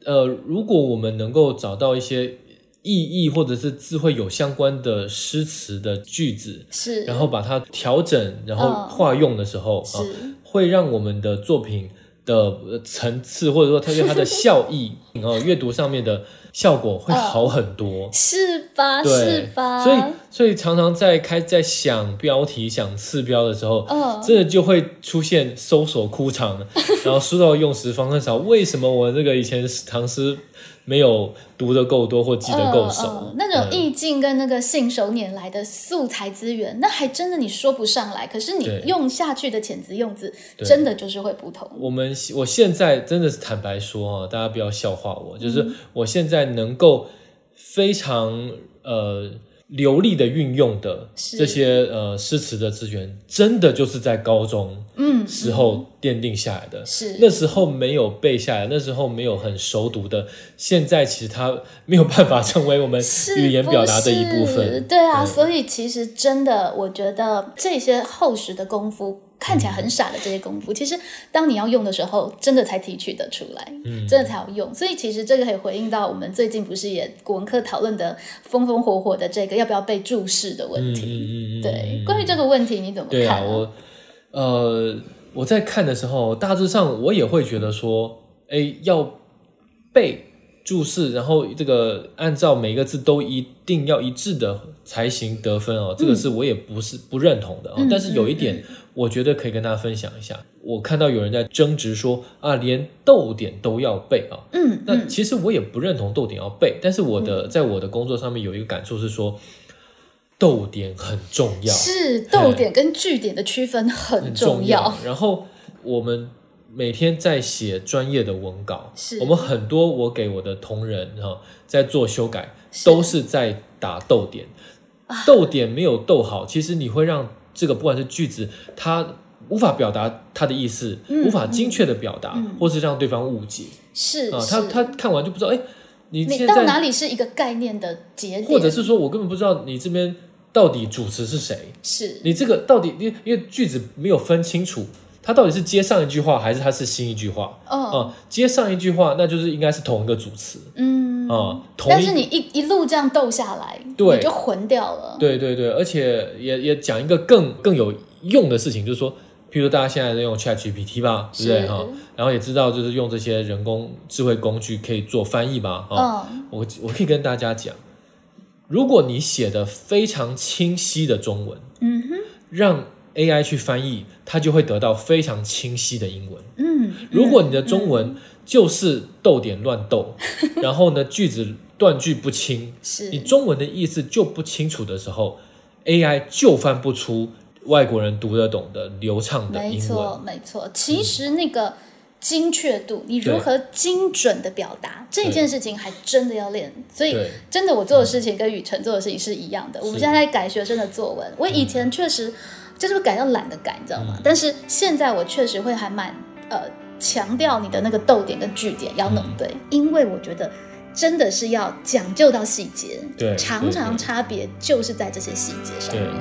A: 呃，如果我们能够找到一些意义或者是字会有相关的诗词的句子，
B: 是，
A: 然后把它调整，然后
B: 嗯
A: 化用的时候、啊，
B: 是
A: 会让我们的作品的呃层次或者说它对它的效益，哦，[LAUGHS] 阅读上面的效果会好很多。
B: 是吧？是吧？
A: 所以，所以常常在开在想标题、想次标的时候，
B: 嗯
A: 真的就会出现搜索枯肠，然后书到用时方恨少。为什么我这个以前唐诗没有读的够多或记得够熟？
B: 那种意境跟那个信手拈来的素材资源，那还真的你说不上来。可是你用下去的遣词用字，真的就是会不同。
A: 我们我现在真的是坦白说啊，大家不要笑话我，就是
B: 嗯
A: 我现在能够非常呃流利的运用的这些呃诗词的资源，真的就是在高中
B: 嗯，
A: 时候奠定下来的。
B: 是
A: 那时候没有背下来，那时候没有很熟读的，现在其实它没有办法成为我们语言表达的一部分。
B: 对啊，
A: 嗯
B: 所以其实真的，我觉得这些厚实的功夫。看起来很傻的这些功夫，其实当你要用的时候，真的才提取得出来，
A: 嗯
B: 真的才有用。所以其实这个可以回应到我们最近不是也国文课讨论的风风火火的这个要不要被注释的问题。
A: 嗯嗯
B: 对，关于这个问题你怎么看、
A: 对啊，我呃我在看的时候，大致上我也会觉得说，哎，要背注释，然后这个按照每个字都一定要一致的才行得分哦，这个是我也不是不认同的哦。
B: 嗯
A: 但是有一点，我觉得可以跟大家分享一下。我看到有人在争执说啊，连逗点都要背啊。
B: 嗯，
A: 那其实我也不认同逗点要背，但是我的在我的工作上面有一个感触是说，逗点很重要。
B: 是逗点跟句点的区分很
A: 很
B: 重
A: 重要。然后我们每天在写专业的文稿，
B: 是
A: 我们很多我给我的同仁哈、在做修改，都是在打逗点。逗点没有逗好，其实你会让这个不管是句子它无法表达它的意思，
B: 嗯
A: 无法精确的表达，或是让对方误解啊。
B: 是啊
A: 他他看完就不知道，哎，你
B: 你到哪里是一个概念的节点，
A: 或者是说我根本不知道你这边到底主持是谁。
B: 是
A: 你这个到底因因为句子没有分清楚，它到底是接上一句话还是它是新一句话？啊、
B: 哦
A: 接上一句话那就是应该是同一个主词。
B: 嗯，
A: 啊、同
B: 但是你一一路这样斗下来，
A: 对。
B: 你就混掉了。
A: 对对对，而且也也讲一个更更有用的事情，就是说，譬如说大家现在在用 Chat GPT 吧，对不对？
B: 是。
A: 哈？然后也知道就是用这些人工智慧工具可以做翻译吧，哈、
B: 嗯，
A: 我我可以跟大家讲，如果你写的非常清晰的中文，
B: 嗯哼，
A: 让 AI 去翻译，它就会得到非常清晰的英文。
B: 嗯，
A: 如果你的中文就是逗点乱逗，[LAUGHS] 然后呢句子断句不清，
B: 是
A: 你中文的意思就不清楚的时候，AI 就翻不出外国人读得懂的流畅的英文
B: 没错
A: 文。
B: 没错。其实那个精确度，你如何精准的表达这件事情，还真的要练。所以真的，我做的事情跟雨辰做的事情是一样的。我们现在在改学生的作文，我以前确实就是改到懒得改，你知道
A: 嗯
B: 吗？但是现在我确实会还蛮呃强调你的那个逗点跟句点要弄
A: 嗯
B: 对，因为我觉得。真的是要讲究到细节，
A: 对
B: 常常差别就是在这些细节上
A: 对
B: 面。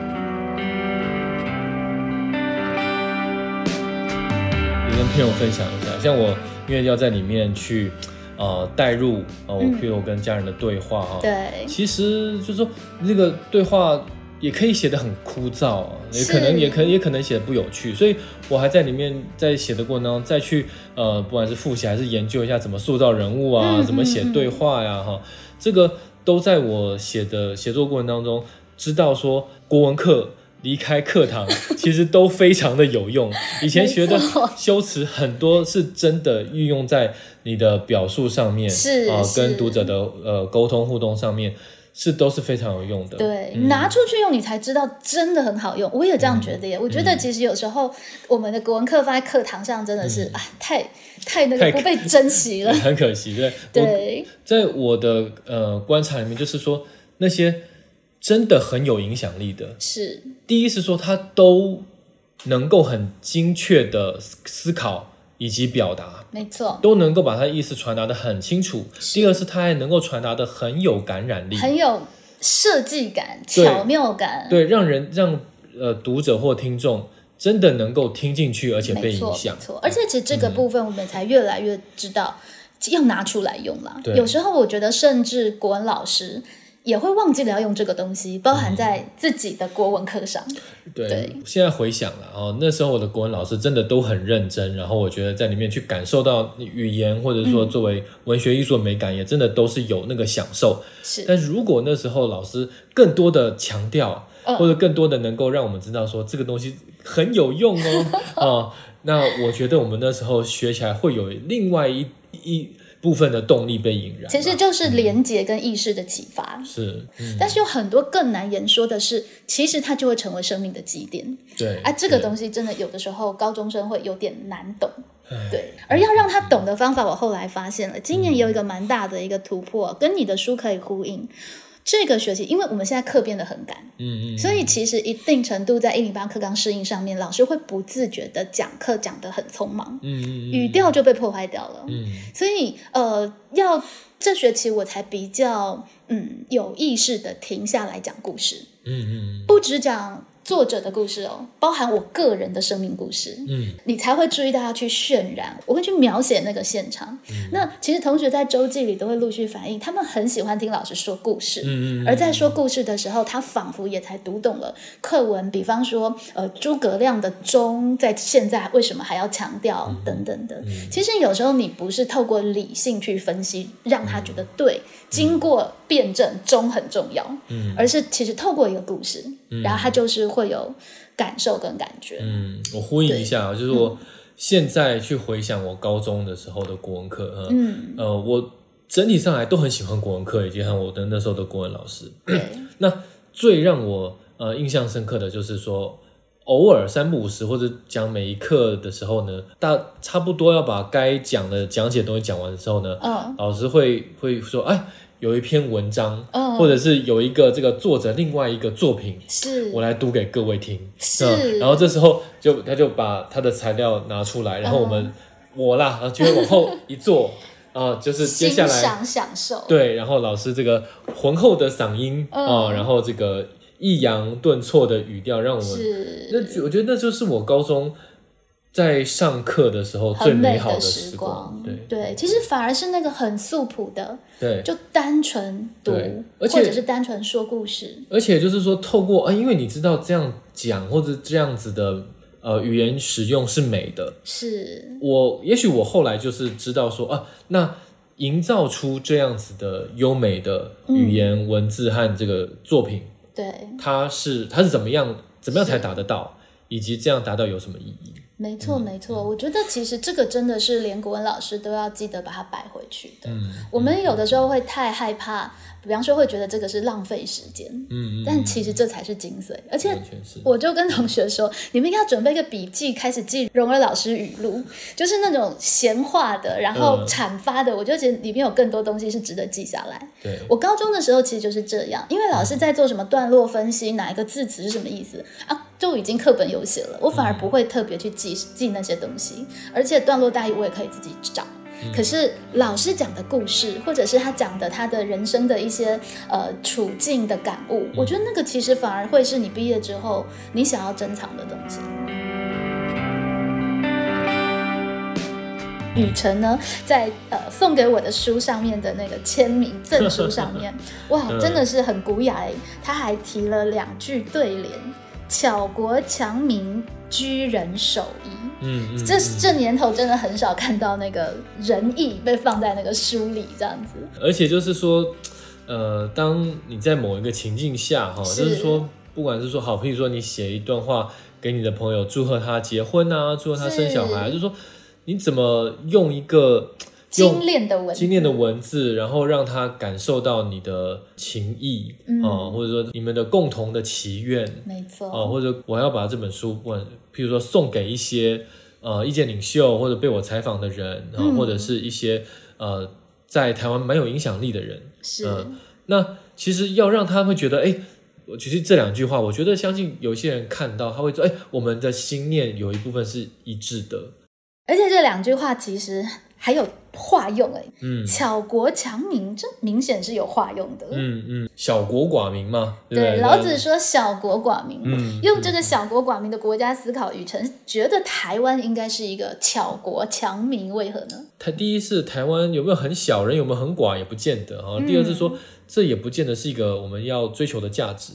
A: 也跟朋友分享一下，像我因为要在里面去呃带入呃我
B: 嗯
A: 譬如我跟家人的对话哈、
B: 对，
A: 其实就是说那个对话也可以写得很枯燥啊，也可能也可也可能写得不有趣，所以我还在里面在写的过程当中再去呃不管是复习还是研究一下怎么塑造人物啊，
B: 嗯
A: 怎么写对话呀哈，这个都在我写的写作过程当中知道说国文课。离开课堂，[LAUGHS] 其实都非常的有用。以前学的修辞很多是真的运用在你的表述上面，啊、
B: 是是
A: 跟读者的呃沟通互动上面，是都是非常有用的。
B: 对，
A: 嗯
B: 拿出去用，你才知道真的很好用。我也这样觉得耶。我觉
A: 嗯
B: 得其实有时候我们的国文课放在课堂上，真的是啊，太太那
A: 太
B: 个不被珍惜了。[LAUGHS]
A: 很可惜，对。我
B: 对，
A: 在我的呃观察里面，就是说那些真的很有影响力的，
B: 是
A: 第一是说他都能够很精确的思考以及表达，
B: 没错，
A: 都能够把他的意思传达的很清楚。第二是他还能够传达的很有感染力，
B: 很有设计感、巧妙感。
A: 对，让人让呃读者或听众真的能够听进去，而且被影响
B: 没。错。而且其实这个部分我们才越来越知道要拿出来用啦。有时候我觉得，甚至国文老师也会忘记了要用这个东西，包含在自己的国文课上。
A: 对，
B: 对
A: 现在回想了哦，那时候我的国文老师真的都很认真，然后我觉得在里面去感受到语言，或者
B: 嗯
A: 说作为文学艺术美感，也真的都是有那个享受。
B: 是，
A: 但是如果那时候老师更多的强调，
B: 嗯
A: 或者更多的能够让我们知道说这个东西很有用哦，[LAUGHS] 啊、那我觉得我们那时候学起来会有另外一一部分的动力被引燃。
B: 其实就是连接跟意识的启发。
A: 是，嗯，
B: 但是有很多更难言说的是，其实它就会成为生命的基点。
A: 对，
B: 啊，这个东西真的有的时候高中生会有点难懂。对，而要让他懂的方法，我后来发现了，今年也有一个蛮大的一个突破，跟你的书可以呼应。这个学期，因为我们现在课变得很赶，
A: 嗯嗯，
B: 所以其实一定程度在一零八课纲适应上面，老师会不自觉的讲课讲得很匆忙，
A: 嗯嗯嗯，
B: 语调就被破坏掉了。
A: 嗯。
B: 所以呃，要这学期我才比较嗯有意识的停下来讲故事，
A: 嗯嗯。
B: 不只讲作者的故事哦，包含我个人的生命故事。
A: 嗯
B: 你才会注意到要去渲染，我会去描写那个现场。
A: 嗯
B: 那其实同学在周记里都会陆续反映，他们很喜欢听老师说故事。
A: 嗯嗯，
B: 而在说故事的时候，他仿佛也才读懂了课文，比方说，呃，诸葛亮的忠在现在为什么还要强调
A: 嗯
B: 等等的。其实有时候你不是透过理性去分析，让他觉得对，经过辩证，中很重要，
A: 嗯。
B: 而是其实透过一个故事，然后他就是会有感受跟感觉。
A: 嗯，我呼应一下啊，就是我现在去回想我高中的时候的国文课，
B: 嗯，
A: 呃，我整体上来都很喜欢国文课，以及和我的那时候的国文老师。
B: 对，[CLEARS THROAT]
A: 那最让我呃印象深刻的就是说，偶尔三不五时或者讲每一课的时候呢，大差不多要把该讲的讲解的东西讲完的时候呢，
B: 嗯。
A: 老师会会说，哎，有一篇文章，
B: 嗯，
A: 或者是有一个这个作者另外一个作品，
B: 是。
A: 我来读给各位听。
B: 是。
A: 嗯，然后这时候就他就把他的材料拿出来，然后我们、我啦，然后就会往后一坐 [LAUGHS] 啊，就是接下来
B: 赏享受。
A: 对，然后老师这个浑厚的嗓音啊、
B: 嗯
A: 然后这个抑扬顿挫的语调，让我们那我觉得那就是我高中在上课的时候最
B: 美
A: 好的
B: 时
A: 光。对。
B: 对，其实反而是那个很素朴的，
A: 对，
B: 就单纯读，
A: 而且
B: 或者是单纯说故事。
A: 而且就是说，透过啊，因为你知道这样讲或者这样子的呃语言使用是美的，
B: 是，
A: 我也许我后来就是知道说啊，那营造出这样子的优美的语言、文字和这个作品，
B: 对，
A: 它是它是怎么样怎么样才达得到，以及这样达到有什么意义？
B: 没错，没错。我觉得其实这个真的是连国文老师都要记得把它摆回去的。
A: 嗯
B: 我们有的时候会太害怕，比方说会觉得这个是浪费时间，
A: 嗯嗯，
B: 但其实这才是精髓。而且我就跟同学说，你们应该要准备一个笔记，开始记荣儿老师语录，就是那种闲话的，然后
A: 嗯
B: 阐发的，我就觉得里面有更多东西是值得记下来。
A: 对，
B: 我高中的时候其实就是这样，因为老师在做什么段落分析，哪一个字词是什么意思啊，就已经课本有写了，我反而不会特别去记记那些东西，而且段落大意我也可以自己找。可是老师讲的故事，或者是他讲的他的人生的一些呃处境的感悟，我觉得那个其实反而会是你毕业之后你想要珍藏的东西。雨辰呢，在呃送给我的书上面的那个签名赠书上面，[LAUGHS] 哇，
A: 嗯
B: 真的是很古雅哎！他还提了两句对联：“巧国强民，居人守义。”
A: 嗯嗯，
B: 这这年头真的很少看到那个仁义被放在那个书里这样子。
A: 而且就是说，呃，当你在某一个情境下，哈，
B: 是
A: 就是说，不管是说好，譬如说你写一段话给你的朋友，祝贺他结婚啊，祝贺他生小孩，
B: 是
A: 就是说你怎么用一个用
B: 精炼的文字，
A: 精炼的文字，然后让他感受到你的情谊啊、
B: 嗯
A: 或者说你们的共同的祈愿。
B: 没错，
A: 啊、或者我要把这本书，不管譬如说送给一些呃意见领袖或者被我采访的人啊、
B: 嗯。
A: 或者是一些呃在台湾蛮有影响力的人，
B: 是、
A: 嗯那其实要让他会觉得，哎，我其实这两句话，我觉得相信有些人看到他会说，哎，我们的心念有一部分是一致的，
B: 而且这两句话其实还有化用哎，
A: 嗯
B: 巧国强民，这明显是有化用的。
A: 嗯嗯，小国寡民嘛，对
B: 对，
A: 对？
B: 老子说小国寡民，
A: 嗯
B: 用这个小国寡民的国家思考，雨辰觉得台湾应该是一个巧国强民，为何呢？
A: 台第一是台湾有没有很小，人有没有很寡也不见得啊。第二是说，这也不见得是一个我们要追求的价值。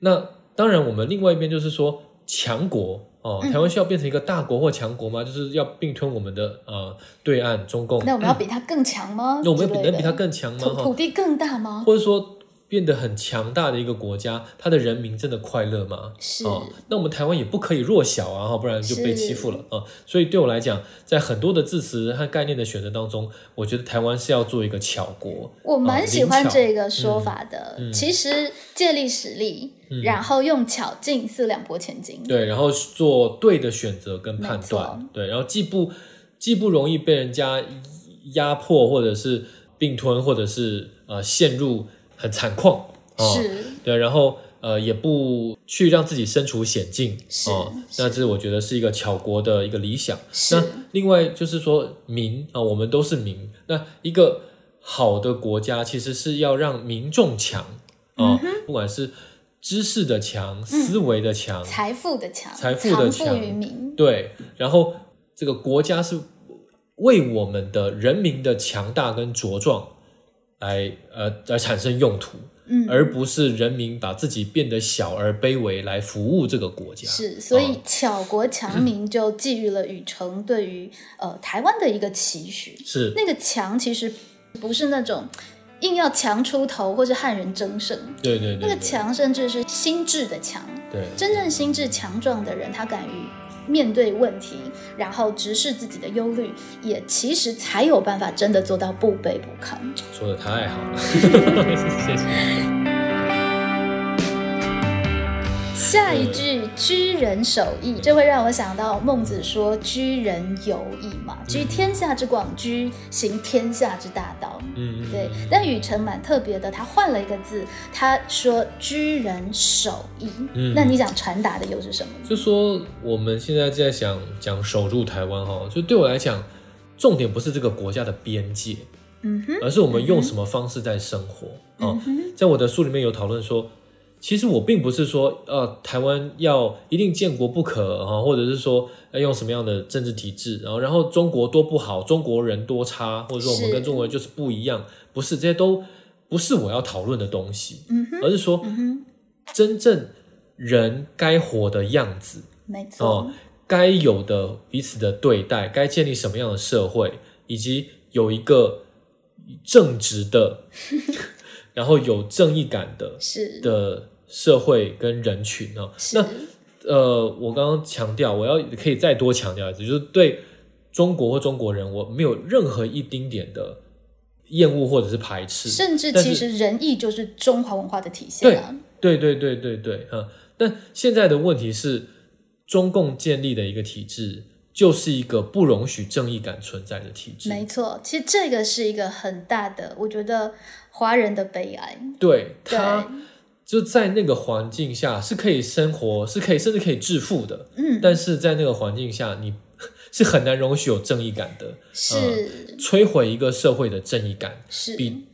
A: 那当然，我们另外一边就是说强国哦，台湾需要变成一个大国或强国吗？就是要并吞我们的呃对岸中共。
B: 那我们要比他更强吗？
A: 那我们能比他更强吗？
B: 土土，地更大吗？
A: 或者说变得很强大的一个国家，它的人民真的快乐吗？
B: 是
A: 哦，那我们台湾也不可以弱小啊，哈不然就被欺负了啊。所以对我来讲，在很多的字词和概念的选择当中，我觉得台湾是要做一个巧国。
B: 我蛮喜欢这个说法的。其实借力使力，然后用巧劲四两拨千斤。
A: 对，然后做对的选择跟判断，对，然后既不既不容易被人家压迫，或者是并吞，或者是呃陷入很惨况，哦、
B: 是
A: 对，然后呃也不去让自己身处险境，
B: 是
A: 哦，那这我觉得是一个巧国的一个理想。那另外就是说民啊、我们都是民，那一个好的国家其实是要让民众强啊、
B: 嗯
A: 不管是知识的强、思维的强，
B: 财富的强，
A: 财富的强
B: 于民。
A: 对，然后这个国家是为我们的人民的强大跟茁壮来呃来产生用途，
B: 嗯
A: 而不是人民把自己变得小而卑微来服务这个国家。
B: 是，所
A: 哦
B: 以巧国强民就寄予了禹城对于呃台湾的一个期许。
A: 是
B: 那个强其实不是那种硬要强出头或是汉人争胜，
A: 对对对，对
B: 那个强甚至是心智的强。
A: 对
B: 真正心智强壮的人，他敢于面对问题，然后直视自己的忧虑，也其实才有办法真的做到不卑不亢。
A: 说的太好了，[LAUGHS] 谢谢。
B: 下一句“居人守义”，这会让我想到孟子说“居人有义”嘛，居天下之广，居行天下之大道。
A: 嗯嗯，
B: 对，但雨辰蛮特别的，他换了一个字，他说“居人守义”。
A: 嗯。
B: 那你想传达的又是什么？
A: 就说我们现在在想讲守住台湾哈，就对我来讲，重点不是这个国家的边界，
B: 嗯哼，
A: 而是我们用什么方式在生活。啊、
B: 嗯哼，
A: 在我的书里面有讨论说，其实我并不是说呃台湾要一定建国不可啊，或者是说要用什么样的政治体制，然后然后中国多不好，中国人多差，或者说我们跟中国人就是不一样，不是这些都不是我要讨论的东西，
B: 嗯，
A: 而是说
B: 嗯，
A: 真正人该活的样子。
B: 没错，
A: 哦，该有的彼此的对待，该建立什么样的社会，以及有一个正直的，然后有正义感的
B: 是
A: 的社会跟人群哦。那呃，我刚刚强调，我要可以再多强调一次，就是对中国或中国人，我没有任何一丁点的厌恶或者是排斥，
B: 甚至其实仁义就是中华文化的体现啊。
A: 对对对对对，嗯，但现在的问题是，中共建立的一个体制，就是一个不容许正义感存在的体制。
B: 没错，其实这个是一个很大的，我觉得华人的悲哀。
A: 对，他就在那个环境下是可以生活，是可以甚至可以致富的，
B: 嗯，
A: 但是在那个环境下，你 [LAUGHS] 是很难容许有正义感的。
B: 是、
A: 摧毁一个社会的正义感，
B: 是，
A: 比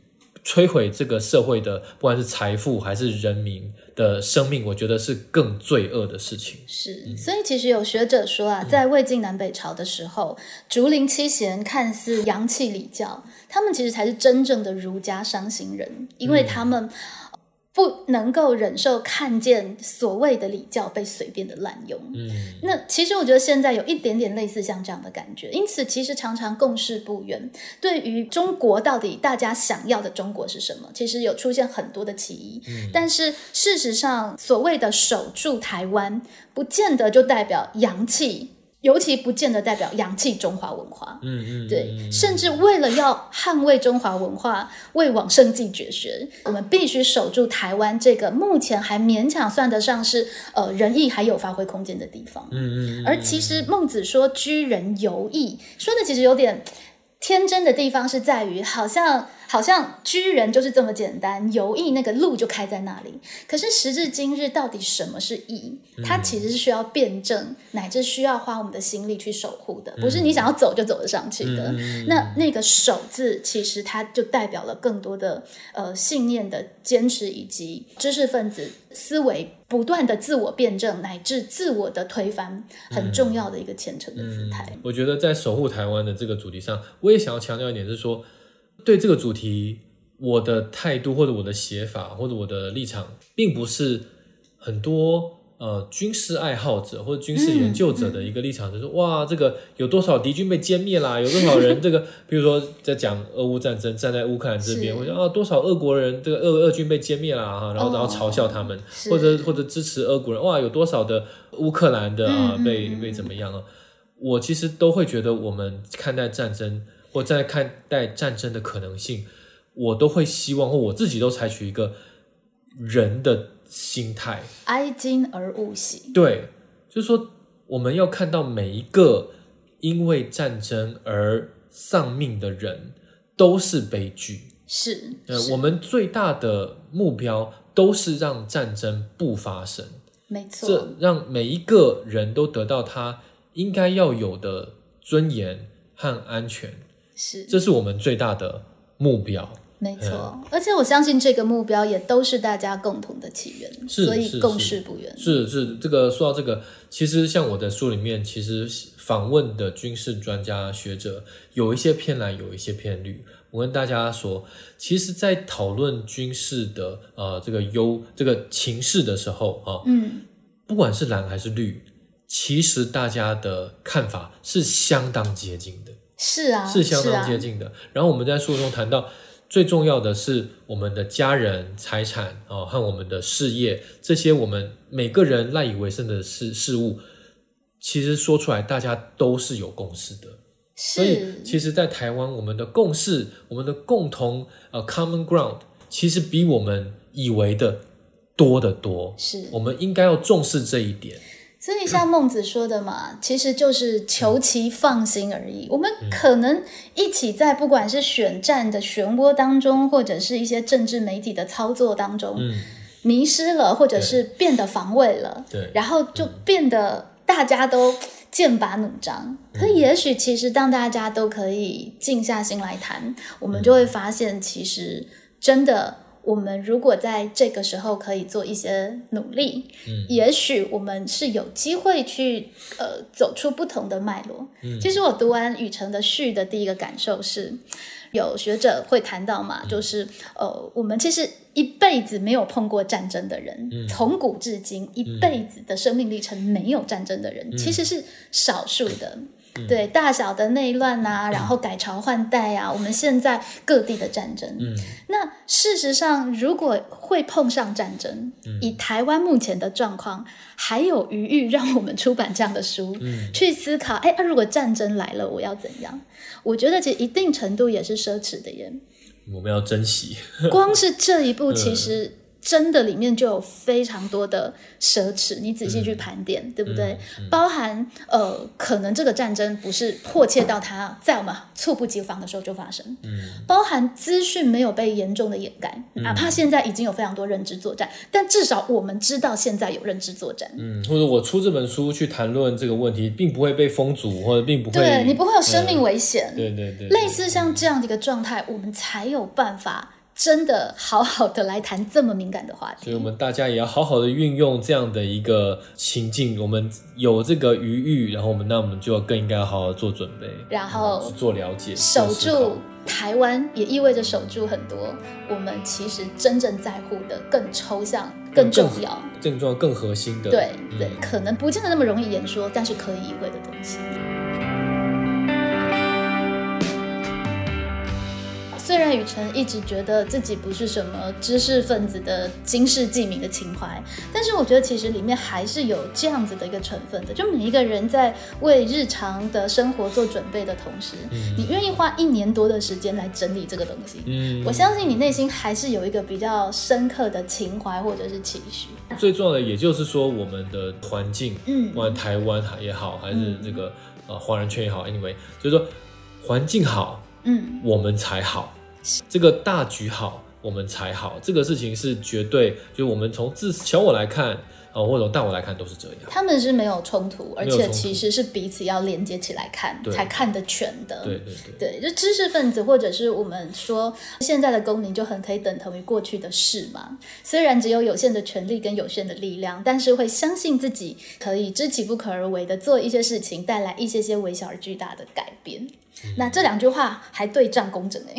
A: 摧毁这个社会的不管是财富还是人民的生命，我觉得是更罪恶的事情。
B: 是，所以其实有学者说啊，在魏晋南北朝的时候，竹林七贤看似阳气礼教，他们其实才是真正的儒家伤心人，因为他们不能够忍受看见所谓的礼教被随便的滥用。
A: 嗯，
B: 那其实我觉得现在有一点点类似像这样的感觉，因此其实常常共识不远。对于中国到底大家想要的中国是什么，其实有出现很多的歧义。但是事实上，所谓的守住台湾，不见得就代表洋气。尤其不见得代表洋气中华文化，
A: 嗯嗯，
B: 对，甚至为了要捍卫中华文化，为往圣继绝学，我们必须守住台湾这个目前还勉强算得上是呃仁义还有发挥空间的地方。
A: 嗯嗯，
B: 而其实孟子说“居人犹义”，说的其实有点天真的地方是在于，好像好好像居人就是这么简单，游艺那个路就开在那里。可是时至今日，到底什么是义？它其实是需要辩证，乃至需要花我们的心力去守护的，不是你想要走就走得上去的。那那个“守”字，其实它就代表了更多的呃信念的坚持，以及知识分子思维不断的自我辩证，乃至自我的推翻，很重要的一个虔诚的姿态。
A: 我觉得在守护台湾的这个主题上，我也想要强调一点，是说。对这个主题，我的态度或者我的写法或者我的立场，并不是很多呃军事爱好者或者军事研究者的一个立场，就是哇，这个有多少敌军被歼灭啦？有多少人 [LAUGHS] 这个，比如说在讲俄乌战争，站在乌克兰这边，或者啊多少俄国人这个俄俄军被歼灭啦啊，然后然后嘲笑他们，或者或者支持俄国人，哇，有多少的乌克兰的啊被被怎么样啊？我其实都会觉得，我们看待战争。或在看待战争的可能性，我都会希望，或我自己都采取一个人的心态，
B: 哀矜而勿喜。
A: 对，就是说，我们要看到每一个因为战争而丧命的人都是悲剧。
B: 是，
A: 呃，我们最大的目标都是让战争不发生。
B: 没错，
A: 这让每一个人都得到他应该要有的尊严和安全。
B: 是，
A: 这是我们最大的目标。
B: 没错，而且我相信这个目标也都是大家共同的起源，所以共事不远。
A: 是是，这个说到这个，其实像我的书里面，其实访问的军事专家学者有一些偏蓝，有一些偏绿。我跟大家说，其实，在讨论军事的呃这个优这个情势的时候啊，
B: 嗯，
A: 不管是蓝还是绿，其实大家的看法是相当接近的。
B: 是啊，
A: 是相当接近的。然后我们在书中谈到，最重要的是我们的家人、财产啊，和我们的事业，这些我们每个人赖以为生的事事物，其实说出来大家都是有共识的。
B: 所
A: 以，其实，在台湾，我们的共识，我们的共同呃 common ground，其实比我们以为的多得多。
B: 是，
A: 我们应该要重视这一点。
B: 所以像孟子说的嘛，其实就是求其放心而已。我们可能一起在不管是选战的漩涡当中，或者是一些政治媒体的操作当中，迷失了，或者是变得防卫了，
A: 对，
B: 然后就变得大家都剑拔弩张。可也许其实当大家都可以静下心来谈，我们就会发现，其实真的。我们如果在这个时候可以做一些努力，
A: 嗯，
B: 也许我们是有机会去呃走出不同的脉络。
A: 嗯，
B: 其实我读完雨辰的序的第一个感受是，有学者会谈到嘛，就是呃，我们其实一辈子没有碰过战争的人，从古至今一辈子的生命历程没有战争的人，其实是少数的。对大小的内乱呐，然后改朝换代啊，我们现在各地的战争。
A: 嗯，
B: 那事实上，如果会碰上战争，以台湾目前的状况，还有余裕让我们出版这样的书，去思考，哎，如果战争来了，我要怎样？我觉得其实一定程度也是奢侈的耶。
A: 我们要珍惜。[LAUGHS]
B: 光是这一步，其实。真的里面就有非常多的奢侈，你仔细去盘点，对不对？包含呃，可能这个战争不是迫切到它在我们猝不及防的时候就发生，
A: 嗯，
B: 包含资讯没有被严重的掩盖，哪怕现在已经有非常多认知作战，但至少我们知道现在有认知作战，
A: 嗯，或者我出这本书去谈论这个问题，并不会被封阻，或者并不会，
B: 对你不会有生命危险，
A: 对对对，
B: 类似像这样的一个状态，我们才有办法。真的好好的来谈这么敏感的话题，
A: 所以我们大家也要好好的运用这样的一个情境，我们有这个余裕，然后我们那我们就要更应该好好做准备，
B: 然后
A: 做了解，
B: 守住台湾也意味着守住很多我们其实真正在乎的更抽象、更重要、
A: 更重要、更核心的，
B: 对对，可能不见得那么容易言说，但是可以意会的东西。雨辰一直觉得自己不是什么知识分子的经世记名的情怀，但是我觉得其实里面还是有这样子的一个成分的。就每一个人在为日常的生活做准备的同时，你愿意花一年多的时间来整理这个东西，
A: 嗯，
B: 我相信你内心还是有一个比较深刻的情怀或者是期许。
A: 最重要的，也就是说我们的环境，
B: 嗯，
A: 不管台湾也好，还是这个呃华人圈也好，anyway，就是说环境好，
B: 嗯，
A: 我们才好。这个大局好，我们才好。这个事情是绝对，就我们从自小我来看。哦，或者大我来看都是这样，
B: 他们是没有冲突，而且其实是彼此要连接起来看，才看得全的。
A: 对对对，
B: 对，就知识分子或者是我们说现在的公民就很可以等同于过去的事嘛。虽然只有有限的权利跟有限的力量，但是会相信自己可以知其不可而为的做一些事情，带来一些些微小而巨大的改变。那这两句话还对仗工整哎，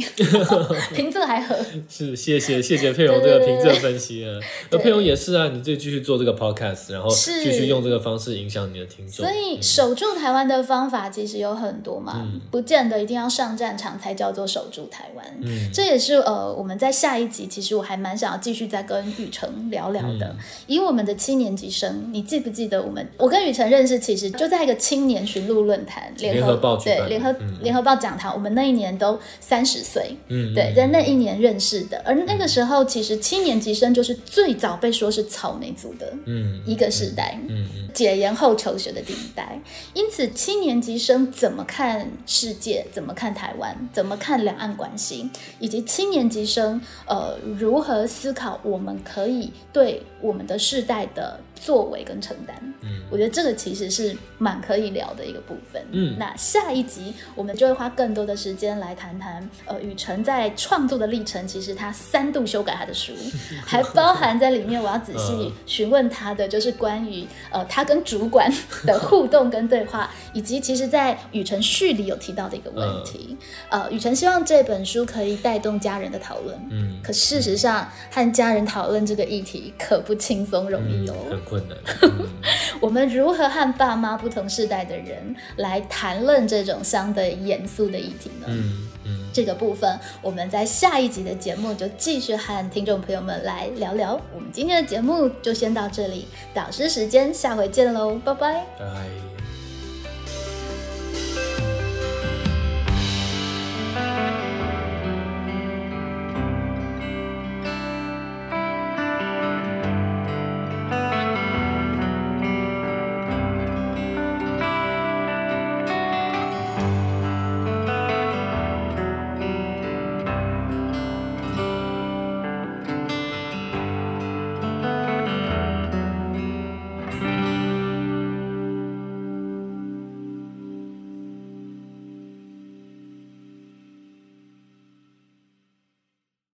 B: [LAUGHS] 平仄还合。
A: 是谢谢谢谢佩蓉这个评测分析啊。那佩蓉也是啊，你自己继续做这个 podcast，然后
B: 是。
A: 继续用这个方式影响你的听众。
B: 所以守住台湾的方法其实有很多嘛，不见得一定要上战场才叫做守住台湾。
A: 嗯。
B: 这也是呃我们在下一集，其实我还蛮想要继续再跟雨辰聊聊的。以我们的七年级生，你记不记得我们我跟雨辰认识，其实就在一个青年寻路论坛
A: 联合报
B: 对联合、
A: 嗯
B: 联合报讲堂，我们那一年都三十岁，
A: 嗯，
B: 对，在那一年认识的。而那个时候，其实七年级生就是最早被说是草莓族的
A: 嗯
B: 一个时代。
A: 嗯嗯
B: 解严后求学的第一代，因此七年级生怎么看世界，怎么看台湾，怎么看两岸关系，以及七年级生呃如何思考我们可以对我们的世代的作为跟承担，
A: 嗯。
B: 我觉得这个其实是蛮可以聊的一个部分。
A: 嗯。
B: 那下一集我们就会花更多的时间来谈谈呃雨辰在创作的历程，其实他三度修改他的书，[LAUGHS] 还包含在里面我要仔细
A: 嗯。
B: 询问他的就是关于呃他跟主管 [LAUGHS] 的互动跟对话，以及其实在雨辰序里有提到的一个问题，呃雨辰希望这本书可以带动家人的讨论。
A: 嗯，
B: 可事实上，和家人讨论这个议题可不轻松容易
A: 嗯
B: 哦。
A: 很困难。[LAUGHS] 嗯
B: 我们如何和爸妈不同世代的人来谈论这种相对严肃的议题呢？
A: 嗯嗯，
B: 这个部分，我们在下一集的节目就继续和听众朋友们来聊聊。我们今天的节目就先到这里，导师时间，下回见喽，拜拜。
A: 拜。